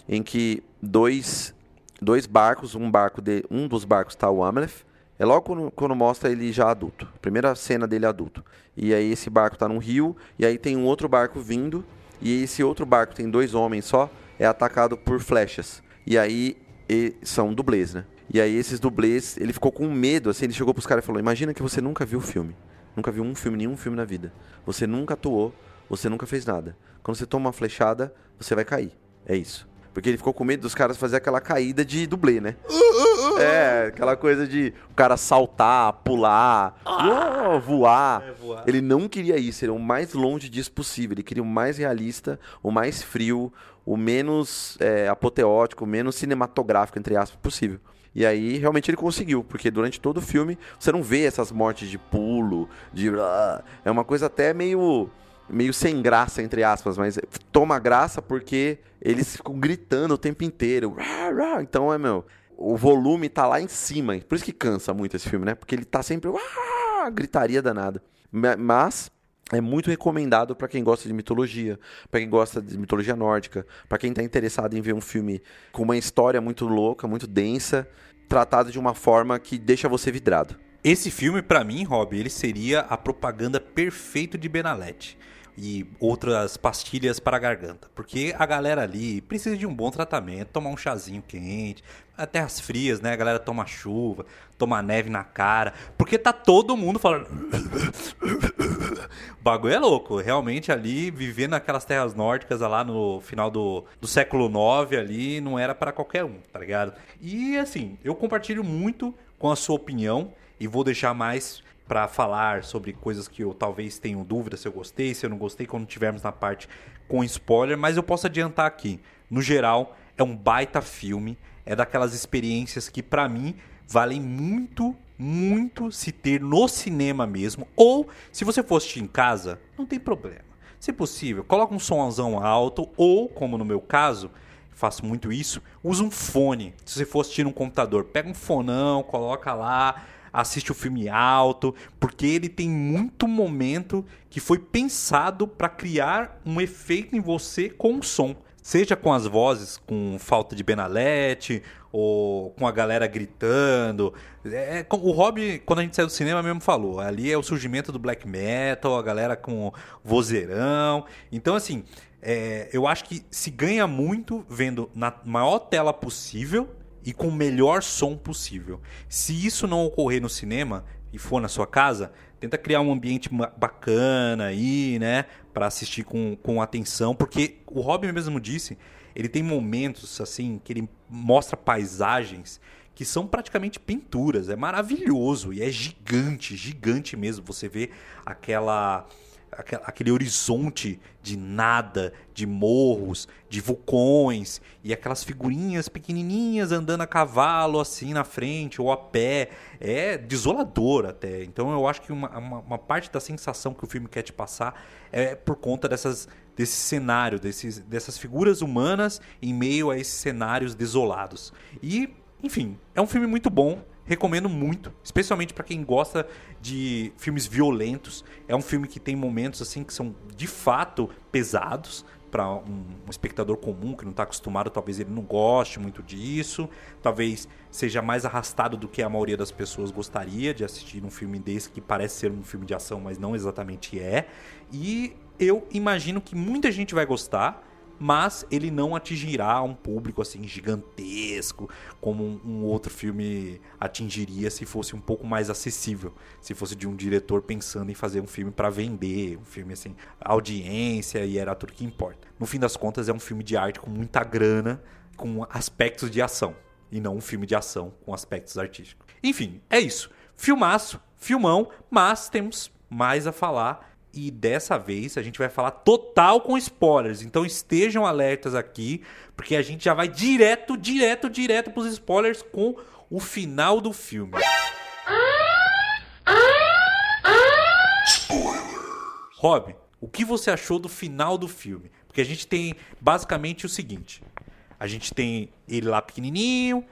em que dois dois barcos, um barco de um dos barcos está o Amalef. É logo quando, quando, mostra ele já adulto. Primeira cena dele adulto. E aí esse barco está num rio e aí tem um outro barco vindo e esse outro barco tem dois homens só, é atacado por flechas. E aí e são dublês, né? E aí esses dublês, ele ficou com medo, assim, ele chegou pros caras e falou: "Imagina que você nunca viu o filme. Nunca viu um filme, nenhum filme na vida. Você nunca atuou, você nunca fez nada. Quando você toma uma flechada, você vai cair. É isso. Porque ele ficou com medo dos caras fazer aquela caída de dublê, né? É, aquela coisa de o cara saltar, pular, uou, voar. É, voar. Ele não queria isso, ele é o mais longe disso possível. Ele queria o mais realista, o mais frio, o menos é, apoteótico, o menos cinematográfico, entre aspas, possível. E aí, realmente, ele conseguiu, porque durante todo o filme você não vê essas mortes de pulo, de. ah, É uma coisa até meio. Meio sem graça, entre aspas, mas toma graça porque eles ficam gritando o tempo inteiro. Então, é, meu. O volume tá lá em cima. Por isso que cansa muito esse filme, né? Porque ele tá sempre. Gritaria danada. Ma- Mas é muito recomendado para quem gosta de mitologia, para quem gosta de mitologia nórdica, para quem tá interessado em ver um filme com uma história muito louca, muito densa, tratado de uma forma que deixa você vidrado. Esse filme, pra mim, Rob, ele seria a propaganda perfeita de Benalete e outras pastilhas para a garganta. Porque a galera ali precisa de um bom tratamento, tomar um chazinho quente, até as frias, né? A galera toma chuva, toma neve na cara, porque tá todo mundo falando. O bagulho é louco, realmente ali, vivendo naquelas terras nórdicas lá no final do, do século IX ali, não era para qualquer um, tá ligado? E assim, eu compartilho muito com a sua opinião e vou deixar mais pra falar sobre coisas que eu talvez tenham dúvida se eu gostei, se eu não gostei, quando tivermos na parte com spoiler, mas eu posso adiantar aqui. No geral, é um baita filme, é daquelas experiências que pra mim valem muito, muito se ter no cinema mesmo, ou se você assistir em casa, não tem problema. Se possível, coloca um somzão alto ou, como no meu caso, faço muito isso, usa um fone. Se você for assistir no computador, pega um fonão, coloca lá, assiste o filme alto, porque ele tem muito momento que foi pensado para criar um efeito em você com o som. Seja com as vozes, com falta de Benalete, ou com a galera gritando. É, com- o Rob, quando a gente saiu do cinema, mesmo falou. Ali é o surgimento do black metal, a galera com vozeirão. Então, assim, é, eu acho que se ganha muito vendo na maior tela possível e com o melhor som possível. Se isso não ocorrer no cinema e for na sua casa, tenta criar um ambiente bacana aí, né, Pra assistir com, com atenção, porque o Robin mesmo disse, ele tem momentos assim que ele mostra paisagens que são praticamente pinturas, é maravilhoso e é gigante, gigante mesmo. Você vê aquela aque- aquele horizonte de nada, de morros, de vulcões e aquelas figurinhas pequenininhas andando a cavalo assim na frente ou a pé. É desolador até. Então eu acho que uma, uma, uma parte da sensação que o filme quer te passar é por conta dessas, desse cenário, desses, dessas figuras humanas em meio a esses cenários desolados. E, enfim, é um filme muito bom. Recomendo muito, especialmente para quem gosta de filmes violentos. É um filme que tem momentos assim que são de fato pesados para um, um espectador comum que não está acostumado, talvez ele não goste muito disso, talvez seja mais arrastado do que a maioria das pessoas gostaria de assistir um filme desse que parece ser um filme de ação, mas não exatamente é. E eu imagino que muita gente vai gostar mas ele não atingirá um público assim gigantesco como um, um outro filme atingiria se fosse um pouco mais acessível, se fosse de um diretor pensando em fazer um filme para vender, um filme assim, audiência e era tudo que importa. No fim das contas é um filme de arte com muita grana, com aspectos de ação e não um filme de ação com aspectos artísticos. Enfim, é isso. Filmaço, filmão, mas temos mais a falar e dessa vez a gente vai falar total com spoilers. Então estejam alertas aqui, porque a gente já vai direto, direto, direto pros spoilers com o final do filme. Rob, o que você achou do final do filme? Porque a gente tem basicamente o seguinte: a gente tem ele lá pequenininho,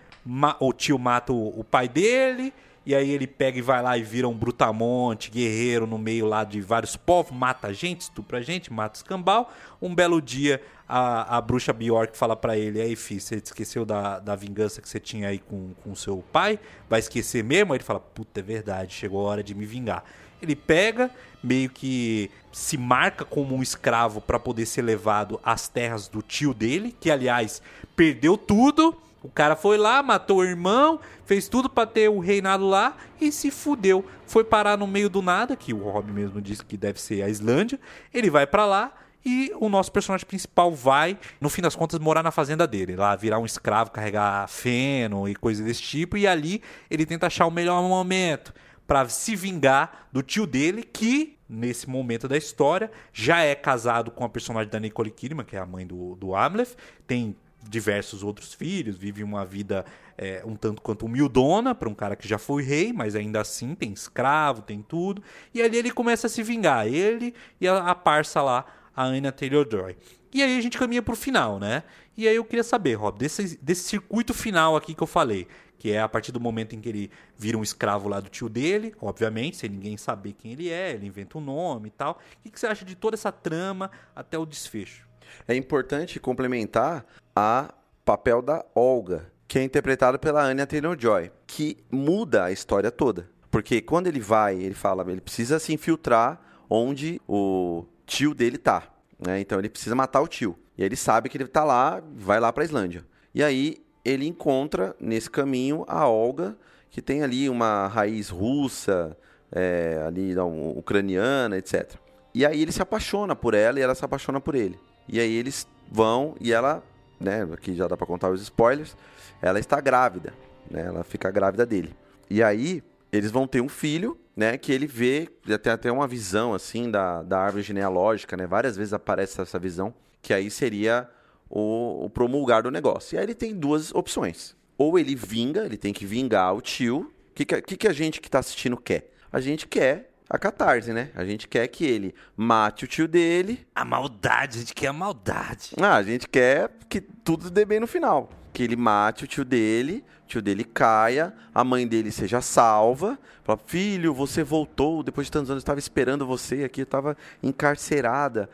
o tio mata o, o pai dele, e aí ele pega e vai lá e vira um brutamonte, guerreiro no meio lá de vários povos, mata gente, estupra gente, mata os cambal. Um belo dia a, a bruxa Bjork fala pra ele: Aí, filho, você esqueceu da, da vingança que você tinha aí com o seu pai? Vai esquecer mesmo? Aí ele fala: Puta, é verdade, chegou a hora de me vingar. Ele pega, meio que se marca como um escravo para poder ser levado às terras do tio dele, que aliás perdeu tudo. O cara foi lá, matou o irmão, fez tudo para ter o reinado lá e se fudeu. Foi parar no meio do nada, que o Rob mesmo disse que deve ser a Islândia. Ele vai para lá e o nosso personagem principal vai, no fim das contas, morar na fazenda dele, lá virar um escravo, carregar feno e coisas desse tipo, e ali ele tenta achar o melhor momento para se vingar do tio dele, que nesse momento da história já é casado com a personagem da Nicole Kidman, que é a mãe do, do Amleth, tem diversos outros filhos, vive uma vida é, um tanto quanto humildona para um cara que já foi rei, mas ainda assim tem escravo, tem tudo. E ali ele começa a se vingar, ele e a, a parça lá, a Anya Taylor-Joy. E aí a gente caminha pro final, né? E aí eu queria saber, Rob, desse, desse circuito final aqui que eu falei, que é a partir do momento em que ele vira um escravo lá do tio dele, obviamente, sem ninguém saber quem ele é, ele inventa um nome e tal. O que, que você acha de toda essa trama até o desfecho? É importante complementar a papel da Olga, que é interpretada pela Anya Taylor-Joy, que muda a história toda. Porque quando ele vai, ele fala, ele precisa se infiltrar onde o tio dele tá. Né? Então ele precisa matar o tio. E ele sabe que ele tá lá, vai lá pra Islândia. E aí ele encontra nesse caminho a Olga, que tem ali uma raiz russa, é, ali um, ucraniana, etc. E aí ele se apaixona por ela e ela se apaixona por ele. E aí eles vão e ela, né, aqui já dá para contar os spoilers, ela está grávida, né? Ela fica grávida dele. E aí eles vão ter um filho, né, que ele vê, tem até uma visão assim da, da árvore genealógica, né? Várias vezes aparece essa visão, que aí seria o, o promulgar do negócio. E aí ele tem duas opções. Ou ele vinga, ele tem que vingar o tio. O que, que, que a gente que está assistindo quer? A gente quer a catarse, né? A gente quer que ele mate o tio dele. A maldade, a gente quer a maldade. Ah, a gente quer que tudo dê bem no final. Que ele mate o tio dele, o tio dele caia, a mãe dele seja salva. Fala, filho, você voltou, depois de tantos anos eu estava esperando você aqui, eu estava encarcerada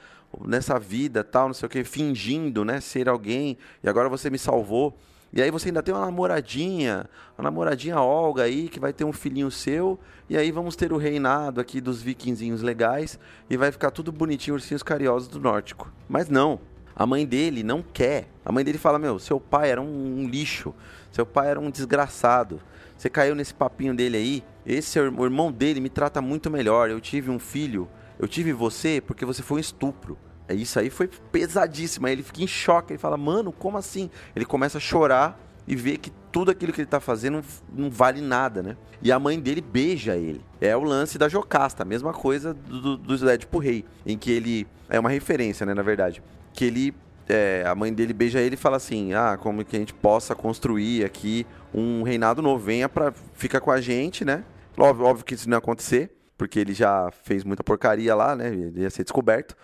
nessa vida, tal, não sei o que, fingindo, né, ser alguém, e agora você me salvou. E aí você ainda tem uma namoradinha, uma namoradinha Olga aí, que vai ter um filhinho seu, e aí vamos ter o reinado aqui dos vikingzinhos legais, e vai ficar tudo bonitinho, ursinhos carinhosos do nórdico. Mas não, a mãe dele não quer. A mãe dele fala, meu, seu pai era um, um lixo, seu pai era um desgraçado, você caiu nesse papinho dele aí, esse o irmão dele me trata muito melhor, eu tive um filho, eu tive você porque você foi um estupro. É isso aí foi pesadíssimo. Aí ele fica em choque, ele fala, mano, como assim? Ele começa a chorar e vê que tudo aquilo que ele tá fazendo não vale nada, né? E a mãe dele beija ele. É o lance da Jocasta, a mesma coisa do, do Édipo Rei, em que ele. É uma referência, né, na verdade. Que ele. É, a mãe dele beija ele e fala assim: Ah, como que a gente possa construir aqui um reinado novo? Venha pra. Fica com a gente, né? Óbvio, óbvio que isso não ia acontecer, porque ele já fez muita porcaria lá, né? Ele ia ser descoberto.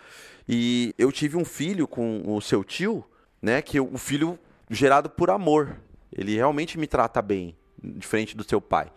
E eu tive um filho com o seu tio, né? Que o filho gerado por amor. Ele realmente me trata bem, diferente do seu pai.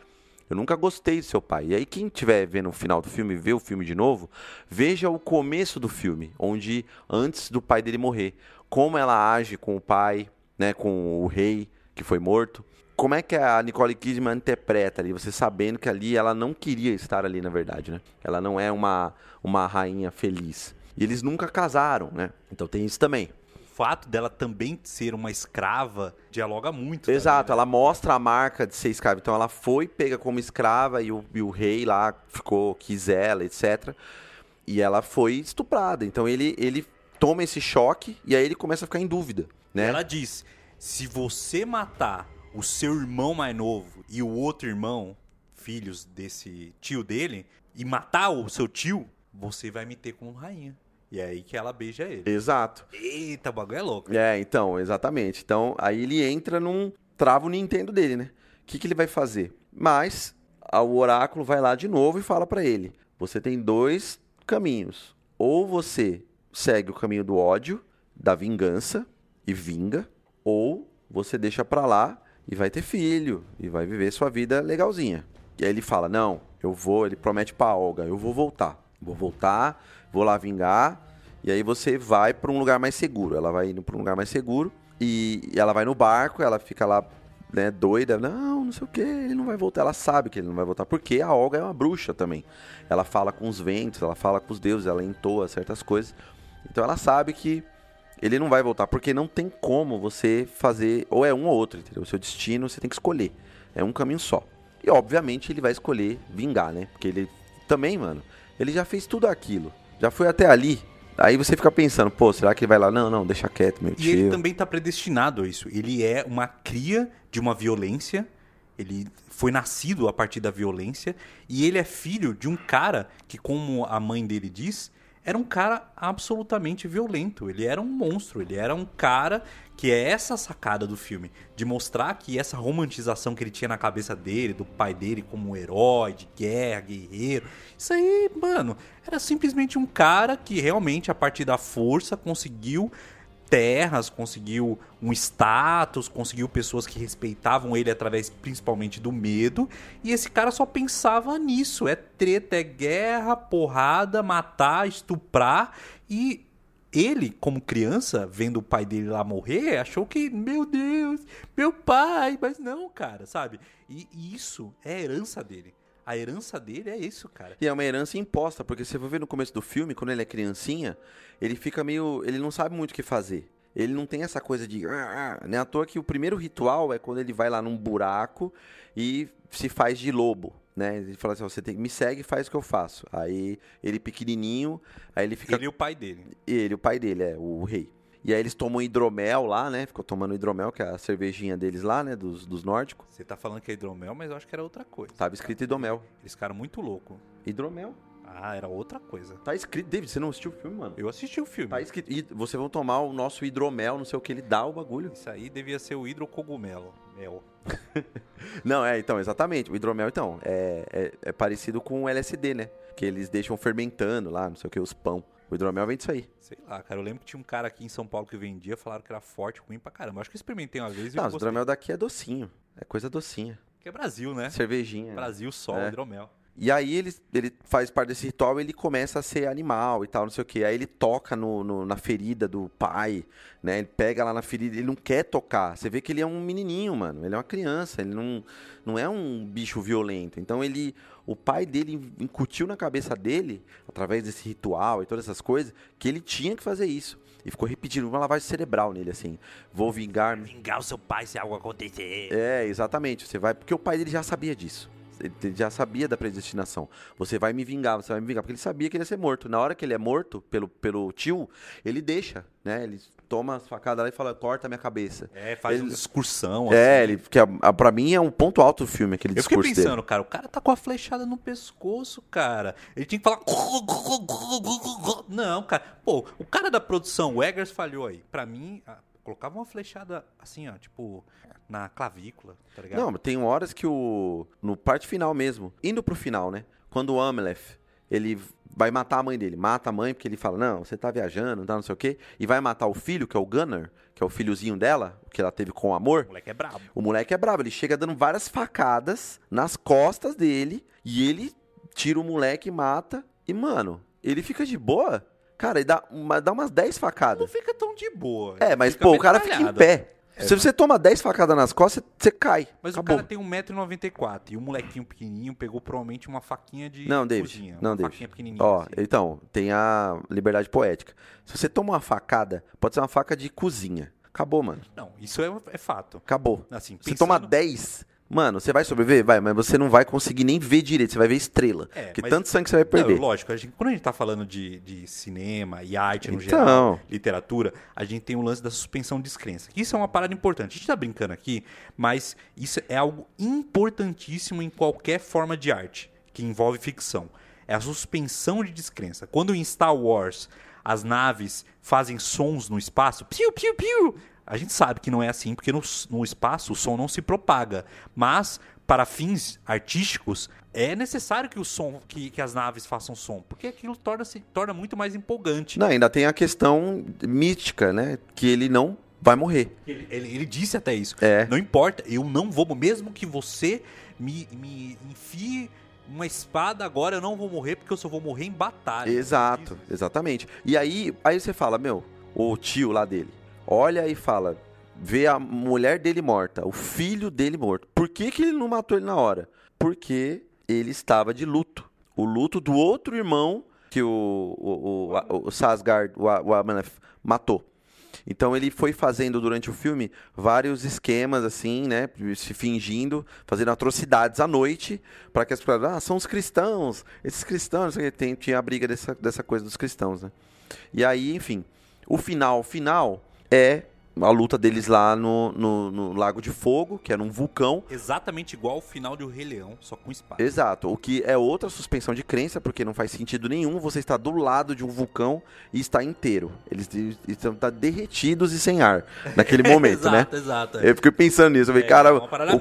Eu nunca gostei do seu pai. E aí, quem estiver vendo o final do filme, vê o filme de novo, veja o começo do filme, onde antes do pai dele morrer, como ela age com o pai, né, com o rei que foi morto. Como é que a Nicole Kidman interpreta ali, você sabendo que ali ela não queria estar ali, na verdade, né? Ela não é uma, uma rainha feliz. E eles nunca casaram, né? Então tem isso também. O fato dela também ser uma escrava dialoga muito. Exato, também, né? ela mostra a marca de ser escrava. Então ela foi pega como escrava e o, e o rei lá ficou, quis ela, etc. E ela foi estuprada. Então ele, ele toma esse choque e aí ele começa a ficar em dúvida. Né? Ela diz: se você matar o seu irmão mais novo e o outro irmão, filhos desse tio dele, e matar o seu tio, você vai me ter como rainha. E é aí que ela beija ele. Exato. Eita, o bagulho é louco. É, então, exatamente. Então, aí ele entra num. Trava o Nintendo dele, né? O que, que ele vai fazer? Mas o oráculo vai lá de novo e fala para ele: você tem dois caminhos. Ou você segue o caminho do ódio, da vingança e vinga, ou você deixa pra lá e vai ter filho e vai viver sua vida legalzinha. E aí ele fala: Não, eu vou. Ele promete pra Olga: Eu vou voltar. Vou voltar, vou lá vingar. E aí você vai para um lugar mais seguro. Ela vai indo para um lugar mais seguro e ela vai no barco, ela fica lá né, doida. Não, não sei o que, ele não vai voltar. Ela sabe que ele não vai voltar, porque a Olga é uma bruxa também. Ela fala com os ventos, ela fala com os deuses, ela entoa certas coisas. Então ela sabe que ele não vai voltar, porque não tem como você fazer, ou é um ou outro, entendeu? O seu destino você tem que escolher. É um caminho só. E obviamente ele vai escolher vingar, né? Porque ele também, mano, ele já fez tudo aquilo. Já foi até ali. Aí você fica pensando, pô, será que ele vai lá? Não, não, deixa quieto, meu E tio. ele também tá predestinado a isso. Ele é uma cria de uma violência. Ele foi nascido a partir da violência. E ele é filho de um cara que, como a mãe dele diz, era um cara absolutamente violento. Ele era um monstro. Ele era um cara que é essa sacada do filme. De mostrar que essa romantização que ele tinha na cabeça dele, do pai dele como herói de guerra, guerreiro. Isso aí, mano, era simplesmente um cara que realmente, a partir da força, conseguiu terras, conseguiu um status, conseguiu pessoas que respeitavam ele através principalmente do medo. E esse cara só pensava nisso: é treta, é guerra, porrada, matar, estuprar. E ele, como criança, vendo o pai dele lá morrer, achou que, meu Deus, meu pai, mas não, cara, sabe? E, isso é herança dele. A herança dele é isso, cara. E é uma herança imposta, porque você vai ver no começo do filme, quando ele é criancinha, ele fica meio. Ele não sabe muito o que fazer. Ele não tem essa coisa de. "Ah, ah", Né? À toa que o primeiro ritual é quando ele vai lá num buraco e se faz de lobo. Né? Ele fala assim: você tem, me segue e faz o que eu faço. Aí ele pequenininho, aí ele fica. Ele e o pai dele. Ele, o pai dele, é, o rei. E aí eles tomam hidromel lá, né? Ficou tomando hidromel, que é a cervejinha deles lá, né? Dos, dos nórdicos. Você tá falando que é hidromel, mas eu acho que era outra coisa. Tava escrito hidromel. Eles ficaram muito loucos. Hidromel. Ah, era outra coisa. Tá escrito. David, você não assistiu o filme, mano? Eu assisti o filme. Tá escrito. E vocês vão tomar o nosso hidromel, não sei o que ele dá o bagulho. Isso aí devia ser o hidrocogumelo. Mel. *laughs* Não, é, então, exatamente. O hidromel, então, é, é, é parecido com o LSD, né? Que eles deixam fermentando lá, não sei o que, os pão. O hidromel vem disso aí. Sei lá, cara. Eu lembro que tinha um cara aqui em São Paulo que vendia, falaram que era forte, ruim pra caramba. Acho que eu experimentei uma vez e Não, eu o gostei. hidromel daqui é docinho. É coisa docinha. Que é Brasil, né? Cervejinha. Brasil só, É. hidromel. E aí ele, ele faz parte desse ritual e ele começa a ser animal e tal, não sei o que. Aí ele toca no, no- na ferida do pai, né? Ele pega lá na ferida, ele não quer tocar. Você vê que ele é um menininho, mano. Ele é uma criança, ele não, não é um bicho violento. Então ele, o pai dele incutiu na cabeça dele, através desse ritual e todas essas coisas, que ele tinha que fazer isso. E ficou repetindo uma lavagem cerebral nele, assim. Vou vingar Vingar o seu pai se algo acontecer. é, exatamente. Você vai. Porque o pai dele já sabia disso. Ele já sabia da predestinação. Você vai me vingar, você vai me vingar. Porque ele sabia que ele ia ser morto. Na hora que ele é morto pelo, pelo tio, ele deixa, né? Ele toma as facadas lá e fala, corta a minha cabeça. É, faz Ele- uma excursão. É, assim. ele. Que a, a- pra mim é um ponto alto do filme, aquele Eu fiquei discurso pensando, dele. cara, o cara tá com a flechada no pescoço, cara. Ele tinha que falar. Não, cara. Pô, o cara da produção, o Eggers falhou aí. Pra mim, colocava uma flechada assim, ó, tipo, na clavícula, tá ligado? Não, tem horas que o. No parte final mesmo, indo pro final, né? Quando o Amelef, ele vai matar a mãe dele. Mata a mãe porque ele fala, não, você tá viajando, tá, não sei o quê. E vai matar o filho, que é o Gunner, que é o filhozinho dela, que ela teve com amor. O moleque é brabo. O moleque é bravo, ele chega dando várias facadas nas costas dele e ele tira o moleque, mata e, mano, ele fica de boa. Cara, ele dá, uma, dá umas 10 Não facadas. fica tão de boa. É, mas, pô, o cara fica em pé. Se você toma 10 facadas nas costas, você cai. Mas Acabou. o cara tem 1,94m e o molequinho pequenininho pegou provavelmente uma faquinha de Não, David. cozinha. Não, uma David. faquinha pequenininha. Ó, assim. então, tem a liberdade poética. Se você toma uma facada, pode ser uma faca de cozinha. Acabou, mano. Não, isso é, é fato. Acabou. Assim, pensando- toma 10, mano, você vai sobreviver? Vai, mas você não vai conseguir nem ver direito, você vai ver estrela. É, porque mas- tanto sangue você vai perder. Não, lógico, a gente, quando a gente tá falando de, de cinema e arte no Então. geral, literatura, a gente tem o lance da suspensão de descrença. Isso é uma parada importante. A gente tá brincando aqui, mas isso é algo importantíssimo em qualquer forma de arte que envolve ficção. É a suspensão de descrença. Quando em Star Wars as naves fazem sons no espaço, piu, piu, piu, a gente sabe que não é assim, porque no, no espaço o som não se propaga. Mas, para fins artísticos, é necessário que o som, que, que as naves façam som, porque aquilo torna, se torna muito mais empolgante. Não, ainda tem a questão mística, né? Que ele não vai morrer. Ele, ele- ele disse até isso. É. Não importa, eu não vou, mesmo que você me, me enfie uma espada agora, eu não vou morrer, porque eu só vou morrer em batalha. Exato, exatamente. E aí, aí você fala, meu, o tio lá dele, olha e fala, vê a mulher dele morta, o filho dele morto. Por que, que ele não matou ele na hora? Porque ele estava de luto. O luto do outro irmão que o, o, o, o Sasgard, o, o Amalef, matou. Então ele foi fazendo durante o filme vários esquemas assim, né, se fingindo, fazendo atrocidades à noite, para que as pessoas, ah, são os cristãos, esses cristãos, tem, tinha a briga dessa, dessa coisa dos cristãos, né? E aí, enfim, o final final é a luta deles lá no, no, no, Lago de Fogo, que era um vulcão. Exatamente igual ao final de O Rei Leão, só com espada. Exato, o que é outra suspensão de crença, porque não faz sentido nenhum você estar do lado de um vulcão e estar inteiro. Eles estão tá derretidos e sem ar naquele *laughs* momento, exato, né? Exato, Eu fiquei pensando nisso, eu falei, é, cara... Uma parada o...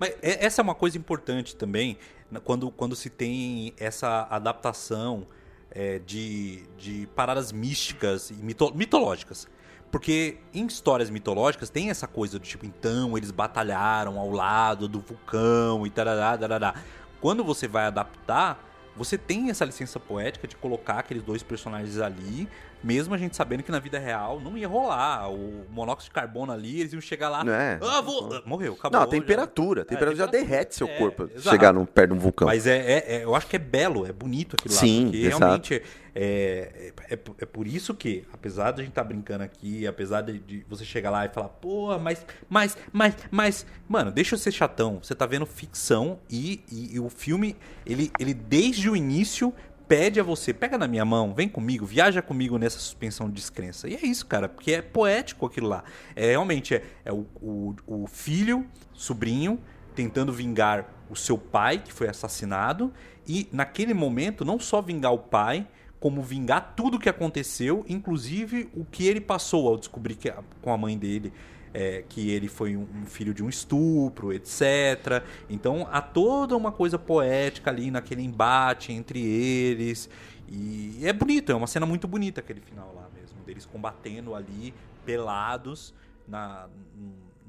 Mas é, essa é uma coisa importante também, quando, quando se tem essa adaptação é, de, de paradas místicas e mito, mitológicas. Porque em histórias mitológicas tem essa coisa do tipo, então eles batalharam ao lado do vulcão e tarará, tarará. Quando você vai adaptar, você tem essa licença poética de colocar aqueles dois personagens ali mesmo a gente sabendo que na vida real não ia rolar. O monóxido de carbono ali, eles iam chegar lá. É. Ah, vou... Morreu, acabou. Não, a temperatura. A temperatura, é, já derrete seu é, corpo exato. chegar num, perto de um vulcão. Mas é, é, é, eu acho que é belo, é bonito aquilo Sim, lá. Exato. realmente é, é, é, por isso que, apesar de a gente estar tá brincando aqui, apesar de, de, você chegar lá e falar, pô, mas, mas, mas, mas, mano, deixa eu ser chatão. Você tá vendo ficção e, e, e o filme, ele, ele desde o início pede a você, pega na minha mão, vem comigo, viaja comigo nessa suspensão de descrença. E é isso, cara, porque é poético aquilo lá. É realmente é, é o, o, o filho, sobrinho, tentando vingar o seu pai, que foi assassinado, e naquele momento não só vingar o pai, como vingar tudo o que aconteceu, inclusive o que ele passou ao descobrir que, com a mãe dele é, que ele foi um, um, filho de um estupro, etc. Então há toda uma coisa poética ali naquele embate entre eles. E é bonito, é uma cena muito bonita aquele final lá mesmo, deles combatendo ali, pelados, na.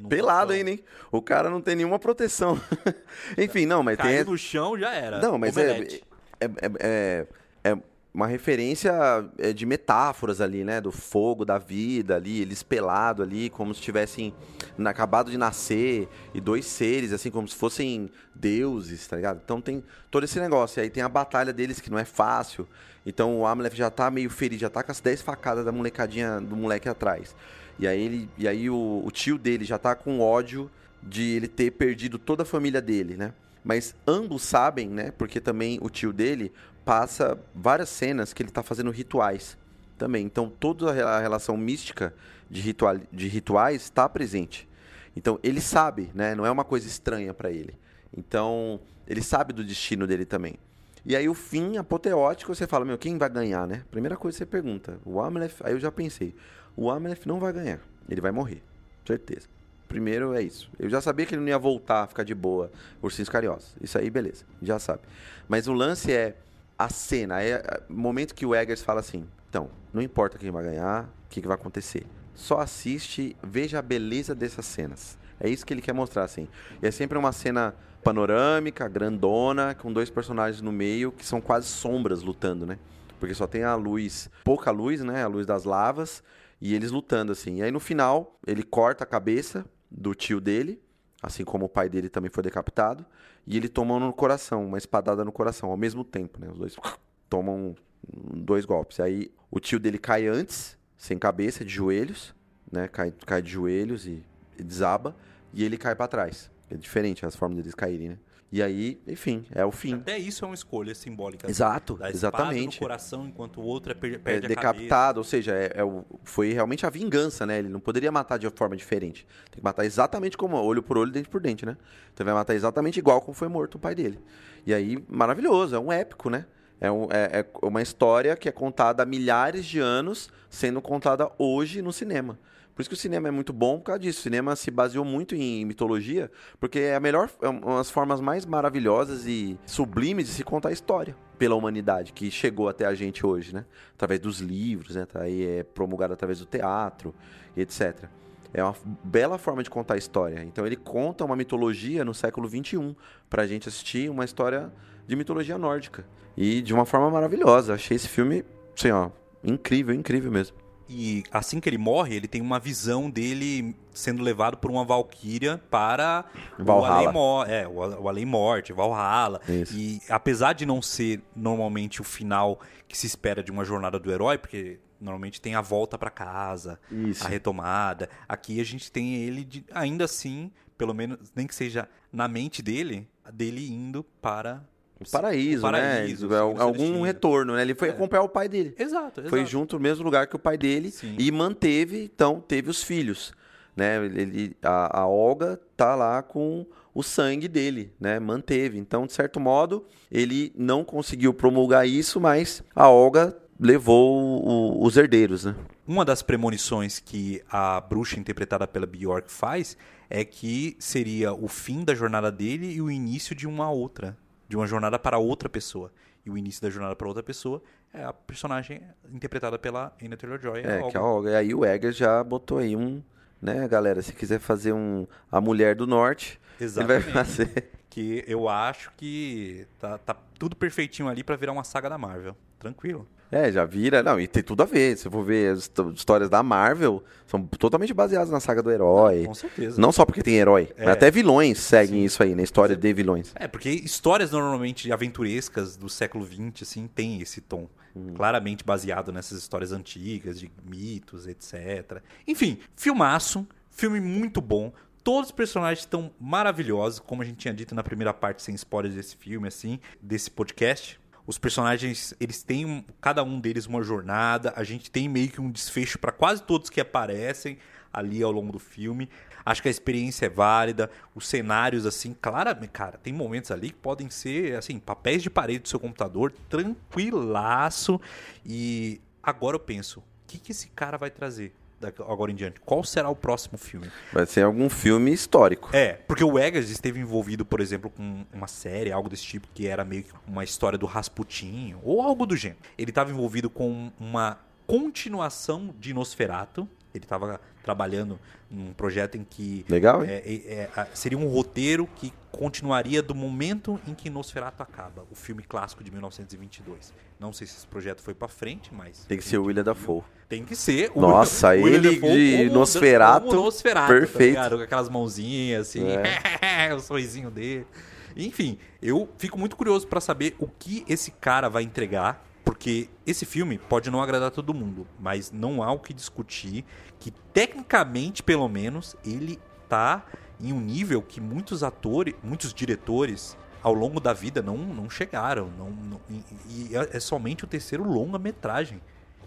Pelado ainda, hein? O cara não tem nenhuma proteção. *laughs* Enfim, não, mas Caiu tem. no chão já era. Não, mas é, é, é, é uma referência é, de metáforas ali, né? Do fogo, da vida ali, eles pelado ali, como se tivessem acabado de nascer, e dois seres, assim, como se fossem deuses, tá ligado? Então tem todo esse negócio. E aí tem a batalha deles, que não é fácil. Então o Amalef já tá meio ferido, já tá com as 10 facadas da molecadinha, do moleque atrás. E aí, ele, e aí o, o tio dele já tá com ódio de ele ter perdido toda a família dele, né? Mas ambos sabem, né? Porque também o tio dele passa várias cenas que ele está fazendo rituais também. Então toda a relação mística de, ritual, de rituais está presente. Então ele sabe, né? Não é uma coisa estranha para ele. Então ele sabe do destino dele também. E aí o fim apoteótico, você fala, meu, quem vai ganhar, né? Primeira coisa que você pergunta, o Amalef, aí eu já pensei, o Amalef não vai ganhar, ele vai morrer, certeza. Primeiro é isso. Eu já sabia que ele não ia voltar ficar de boa, ursinhos carinhosos. Isso aí, beleza, já sabe. Mas o lance é, a cena, é, é o momento que o Eggers fala assim: então, não importa quem vai ganhar, o que, que vai acontecer. Só assiste, veja a beleza dessas cenas. É isso que ele quer mostrar, assim. E é sempre uma cena panorâmica, grandona, com dois personagens no meio que são quase sombras lutando, né? Porque só tem a luz, pouca luz, né? A luz das lavas, e eles lutando, assim. E aí no final, ele corta a cabeça do tio dele, assim como o pai dele também foi decapitado, e ele toma no coração, uma espadada no coração, ao mesmo tempo, né? Os dois *laughs* tomam dois golpes. Aí o tio dele cai antes, sem cabeça, de joelhos, né? Cai, cai de joelhos e, e desaba, e ele cai para trás. É diferente as formas deles caírem, né? E aí, enfim, é o fim. Até isso é uma escolha simbólica. Exato, da exatamente. no coração, enquanto o outro é per perde é decapitado, ou seja, é, é o, foi realmente a vingança, né? Ele não poderia matar de forma diferente. Tem que matar exatamente como olho por olho, dente por dente, né? Então vai matar exatamente igual como foi morto o pai dele. E aí, maravilhoso, é um épico, né? É, um, é, é uma história que é contada há milhares de anos, sendo contada hoje no cinema. Por isso que o cinema é muito bom por causa disso. O cinema se baseou muito em mitologia, porque é a melhor, é uma das formas mais maravilhosas e sublimes de se contar a história pela humanidade que chegou até a gente hoje, né? Através dos livros, né? Tá aí é promulgado através do teatro, etc. É uma bela forma de contar a história. Então ele conta uma mitologia no século XXI para a gente assistir uma história de mitologia nórdica e de uma forma maravilhosa. Achei esse filme, assim, ó, incrível, incrível mesmo. E assim que ele morre, ele tem uma visão dele sendo levado por uma valquíria para Valhalla. o além, é, o, o além morte, Valhalla. Isso. E apesar de não ser normalmente o final que se espera de uma jornada do herói, porque normalmente tem a volta para casa, Isso. a retomada. Aqui a gente tem ele de- ainda assim, pelo menos nem que seja na mente dele, dele indo para O paraíso, o paraíso, né? o É, Senhor algum retorno, né? Ele foi acompanhar o pai dele. Exato, exato. Foi junto no mesmo lugar que o pai dele Sim. e manteve, então, teve os filhos, né? Ele, a, a Olga tá lá com o sangue dele, né? Manteve. Então, de certo modo, ele não conseguiu promulgar isso, mas a Olga levou o- os herdeiros, né? Uma das premonições que a bruxa interpretada pela Bjork faz é que seria o fim da jornada dele e o início de uma outra, de uma jornada para outra pessoa. E o início da jornada para outra pessoa é a personagem interpretada pela Anya Taylor-Joy. É, que a Olga. E aí o Eggers já botou aí um, né, galera? Se quiser fazer um A Mulher do Norte, ele vai Exatamente. fazer. Que eu acho que tá, tá tudo perfeitinho ali para virar uma saga da Marvel. Tranquilo. É, já vira. Não, e tem tudo a ver. Se for ver as histó- histórias da Marvel, são totalmente baseadas na saga do herói. Com certeza. Não só porque tem herói, É. mas até vilões seguem isso aí, na história de vilões. É, porque histórias normalmente aventurescas do século XX, assim, tem esse tom. Claramente baseado nessas histórias antigas, de mitos, etc. Enfim, filmaço, filme muito bom. Todos os personagens estão maravilhosos, como a gente tinha dito na primeira parte, sem spoilers desse filme, assim, desse podcast. Os personagens, eles têm, cada um deles uma jornada. A gente tem meio que um desfecho para quase todos que aparecem ali ao longo do filme. Acho que a experiência é válida, os cenários, assim, claramente, cara, tem momentos ali que podem ser, assim, papéis de parede do seu computador, tranquilaço. E agora eu penso, o que, que esse cara vai trazer agora em diante? Qual será o próximo filme? Vai ser algum filme histórico. É, porque o Eggers esteve envolvido, por exemplo, com uma série, algo desse tipo, que era meio que uma história do Rasputin, ou algo do gênero. Ele estava envolvido com uma continuação de Nosferato. Ele estava trabalhando num projeto em que Legal, é, é, é, seria um roteiro que continuaria do momento em que Nosferatu acaba, o filme clássico de 1922. Não sei se esse projeto foi pra frente, mas Tem que ser o William Dafoe. tem que ser. o- Nossa, William ele Dafoe de como- Nosferatu, como Nosferatu, perfeito. Tá? Com aquelas mãozinhas assim, *laughs* o sorrisinho dele. Enfim, eu fico muito curioso pra saber o que esse cara vai entregar, porque esse filme pode não agradar todo mundo, mas não há o que discutir que tecnicamente, pelo menos, ele tá em um nível que muitos atores, muitos diretores ao longo da vida não, não chegaram. Não, não- e, é é somente o terceiro longa-metragem.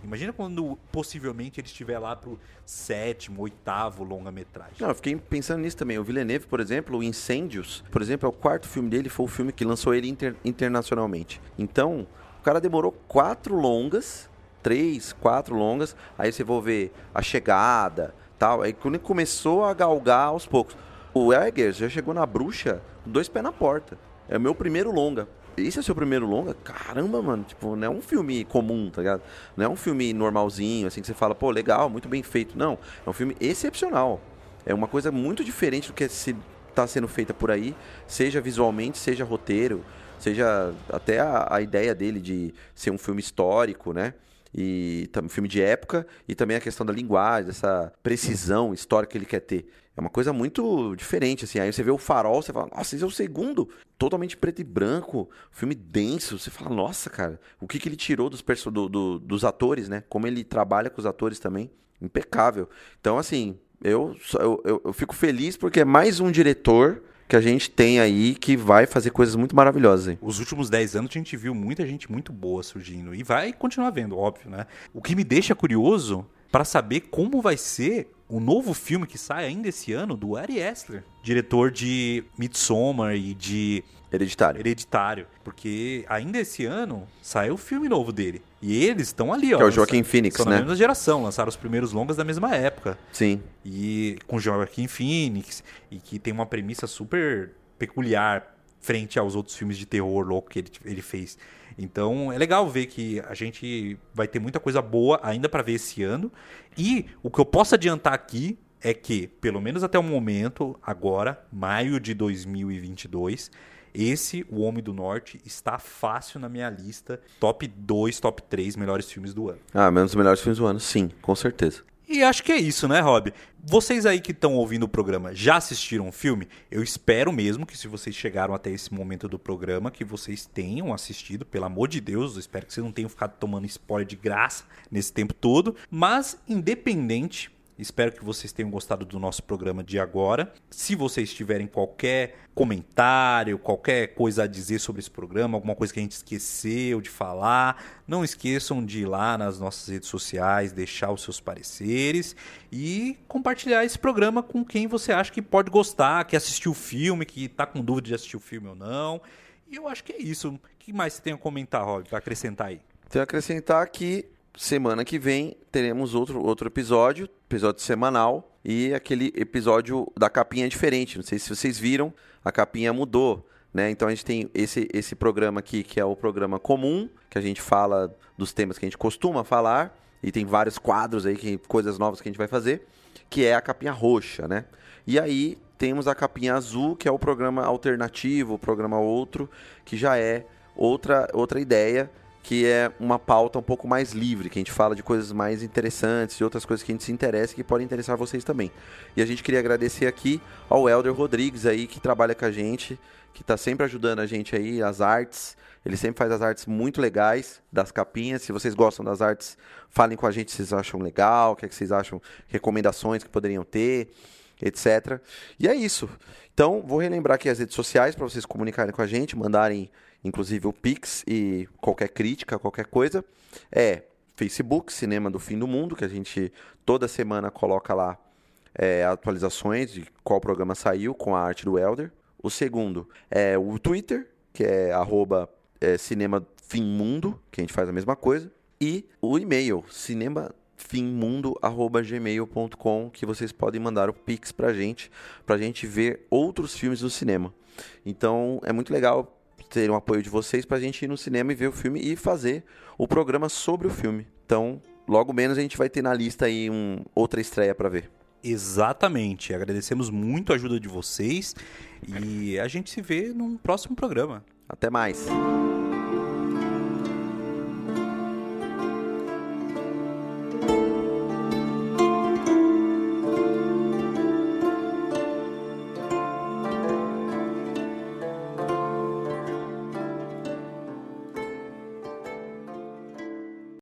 Imagina quando possivelmente ele estiver lá pro sétimo, oitavo longa-metragem. Não, eu fiquei pensando nisso também. O Villeneuve, por exemplo, o Incêndios, por exemplo, é o quarto filme dele, foi o filme que lançou ele inter- internacionalmente. Então, o cara demorou quatro longas, três, quatro longas, aí você vai ver a chegada, tal. Aí quando ele começou a galgar aos poucos. O Eggers já chegou na bruxa com dois pés na porta. É o meu primeiro longa. Esse é seu primeiro longa? Caramba, mano. Tipo, não é um filme comum, tá ligado? Não é um filme normalzinho, assim, que você fala, pô, legal, muito bem feito. Não. É um filme excepcional. É uma coisa muito diferente do que se tá sendo feita por aí, seja visualmente, seja roteiro, seja até a, a ideia dele de ser um filme histórico, né? E um filme de época, e também a questão da linguagem, essa precisão histórica que ele quer ter. É uma coisa muito diferente, assim. Aí você vê o farol, você fala, nossa, esse é o segundo, totalmente preto e branco, filme denso. Você fala, nossa, cara, o que, que ele tirou dos, perso- do- do- dos atores, né? Como ele trabalha com os atores também. Impecável. Então, assim, eu, eu, eu, eu fico feliz porque é mais um diretor que a gente tem aí que vai fazer coisas muito maravilhosas. Hein? Os últimos 10 anos a gente viu muita gente muito boa surgindo. E vai continuar vendo, óbvio, né? O que me deixa curioso para saber como vai ser o novo filme que sai ainda esse ano do Ari Aster, diretor de Midsommar e de Hereditário. Hereditário. Porque ainda esse ano saiu o filme novo dele. E eles estão ali, ó. Que é o Joaquin lança- Phoenix, são né? na mesma geração, lançaram os primeiros longas da mesma época. Sim. E com Joaquin Phoenix, e que tem uma premissa super peculiar frente aos outros filmes de terror louco que ele, ele fez. Então é legal ver que a gente vai ter muita coisa boa ainda para ver esse ano. E o que eu posso adiantar aqui é que, pelo menos até o momento, agora, maio de 2022, esse, O Homem do Norte, está fácil na minha lista. Top 2, top 3 melhores filmes do ano. Ah, menos os melhores filmes do ano, sim, com certeza. E acho que é isso, né, Rob? Vocês aí que estão ouvindo o programa já assistiram o filme? Eu espero mesmo que se vocês chegaram até esse momento do programa, que vocês tenham assistido, pelo amor de Deus, eu espero que vocês não tenham ficado tomando spoiler de graça nesse tempo todo. Mas, independente Espero que vocês tenham gostado do nosso programa de agora. Se vocês tiverem qualquer comentário, qualquer coisa a dizer sobre esse programa, alguma coisa que a gente esqueceu de falar, não esqueçam de ir lá nas nossas redes sociais, deixar os seus pareceres e compartilhar esse programa com quem você acha que pode gostar, que assistiu o filme, que está com dúvida de assistir o filme ou não. E eu acho que é isso. O que mais você tem a comentar, Rob, para acrescentar aí? Tenho a acrescentar que semana que vem teremos outro, outro episódio, episódio semanal, e aquele episódio da capinha é diferente. Não sei se vocês viram, a capinha mudou. Né? Então a gente tem esse, esse programa aqui, que é o programa comum, que a gente fala dos temas que a gente costuma falar, e tem vários quadros aí, que, coisas novas que a gente vai fazer, que é a capinha roxa, né? E aí temos a capinha azul, que é o programa alternativo, o programa outro, que já é outra, outra ideia que é uma pauta um pouco mais livre, que a gente fala de coisas mais interessantes e outras coisas que a gente se interessa e que podem interessar vocês também. E a gente queria agradecer aqui ao Elder Rodrigues aí, que trabalha com a gente, que está sempre ajudando a gente aí, as artes. Ele sempre faz as artes muito legais das capinhas. Se vocês gostam das artes, falem com a gente se vocês acham legal, o que, é que vocês acham, recomendações que poderiam ter, etc. E é isso. Então, vou relembrar aqui as redes sociais para vocês comunicarem com a gente, mandarem inclusive o Pix e qualquer crítica, qualquer coisa, é Facebook, Cinema do Fim do Mundo, que a gente toda semana coloca lá é, atualizações de qual programa saiu com a arte do Elder. O segundo é o Twitter, que é arroba é, Cinema Fim Mundo, que a gente faz a mesma coisa. E o e-mail, cinemafimmundo.gmail.com, que vocês podem mandar o Pix pra gente, pra gente ver outros filmes do cinema. Então é muito legal ter o apoio de vocês para a gente ir no cinema e ver o filme e fazer o programa sobre o filme. Então, logo menos a gente vai ter na lista aí um, outra estreia para ver. Exatamente. Agradecemos muito a ajuda de vocês e a gente se vê num próximo programa. Até mais.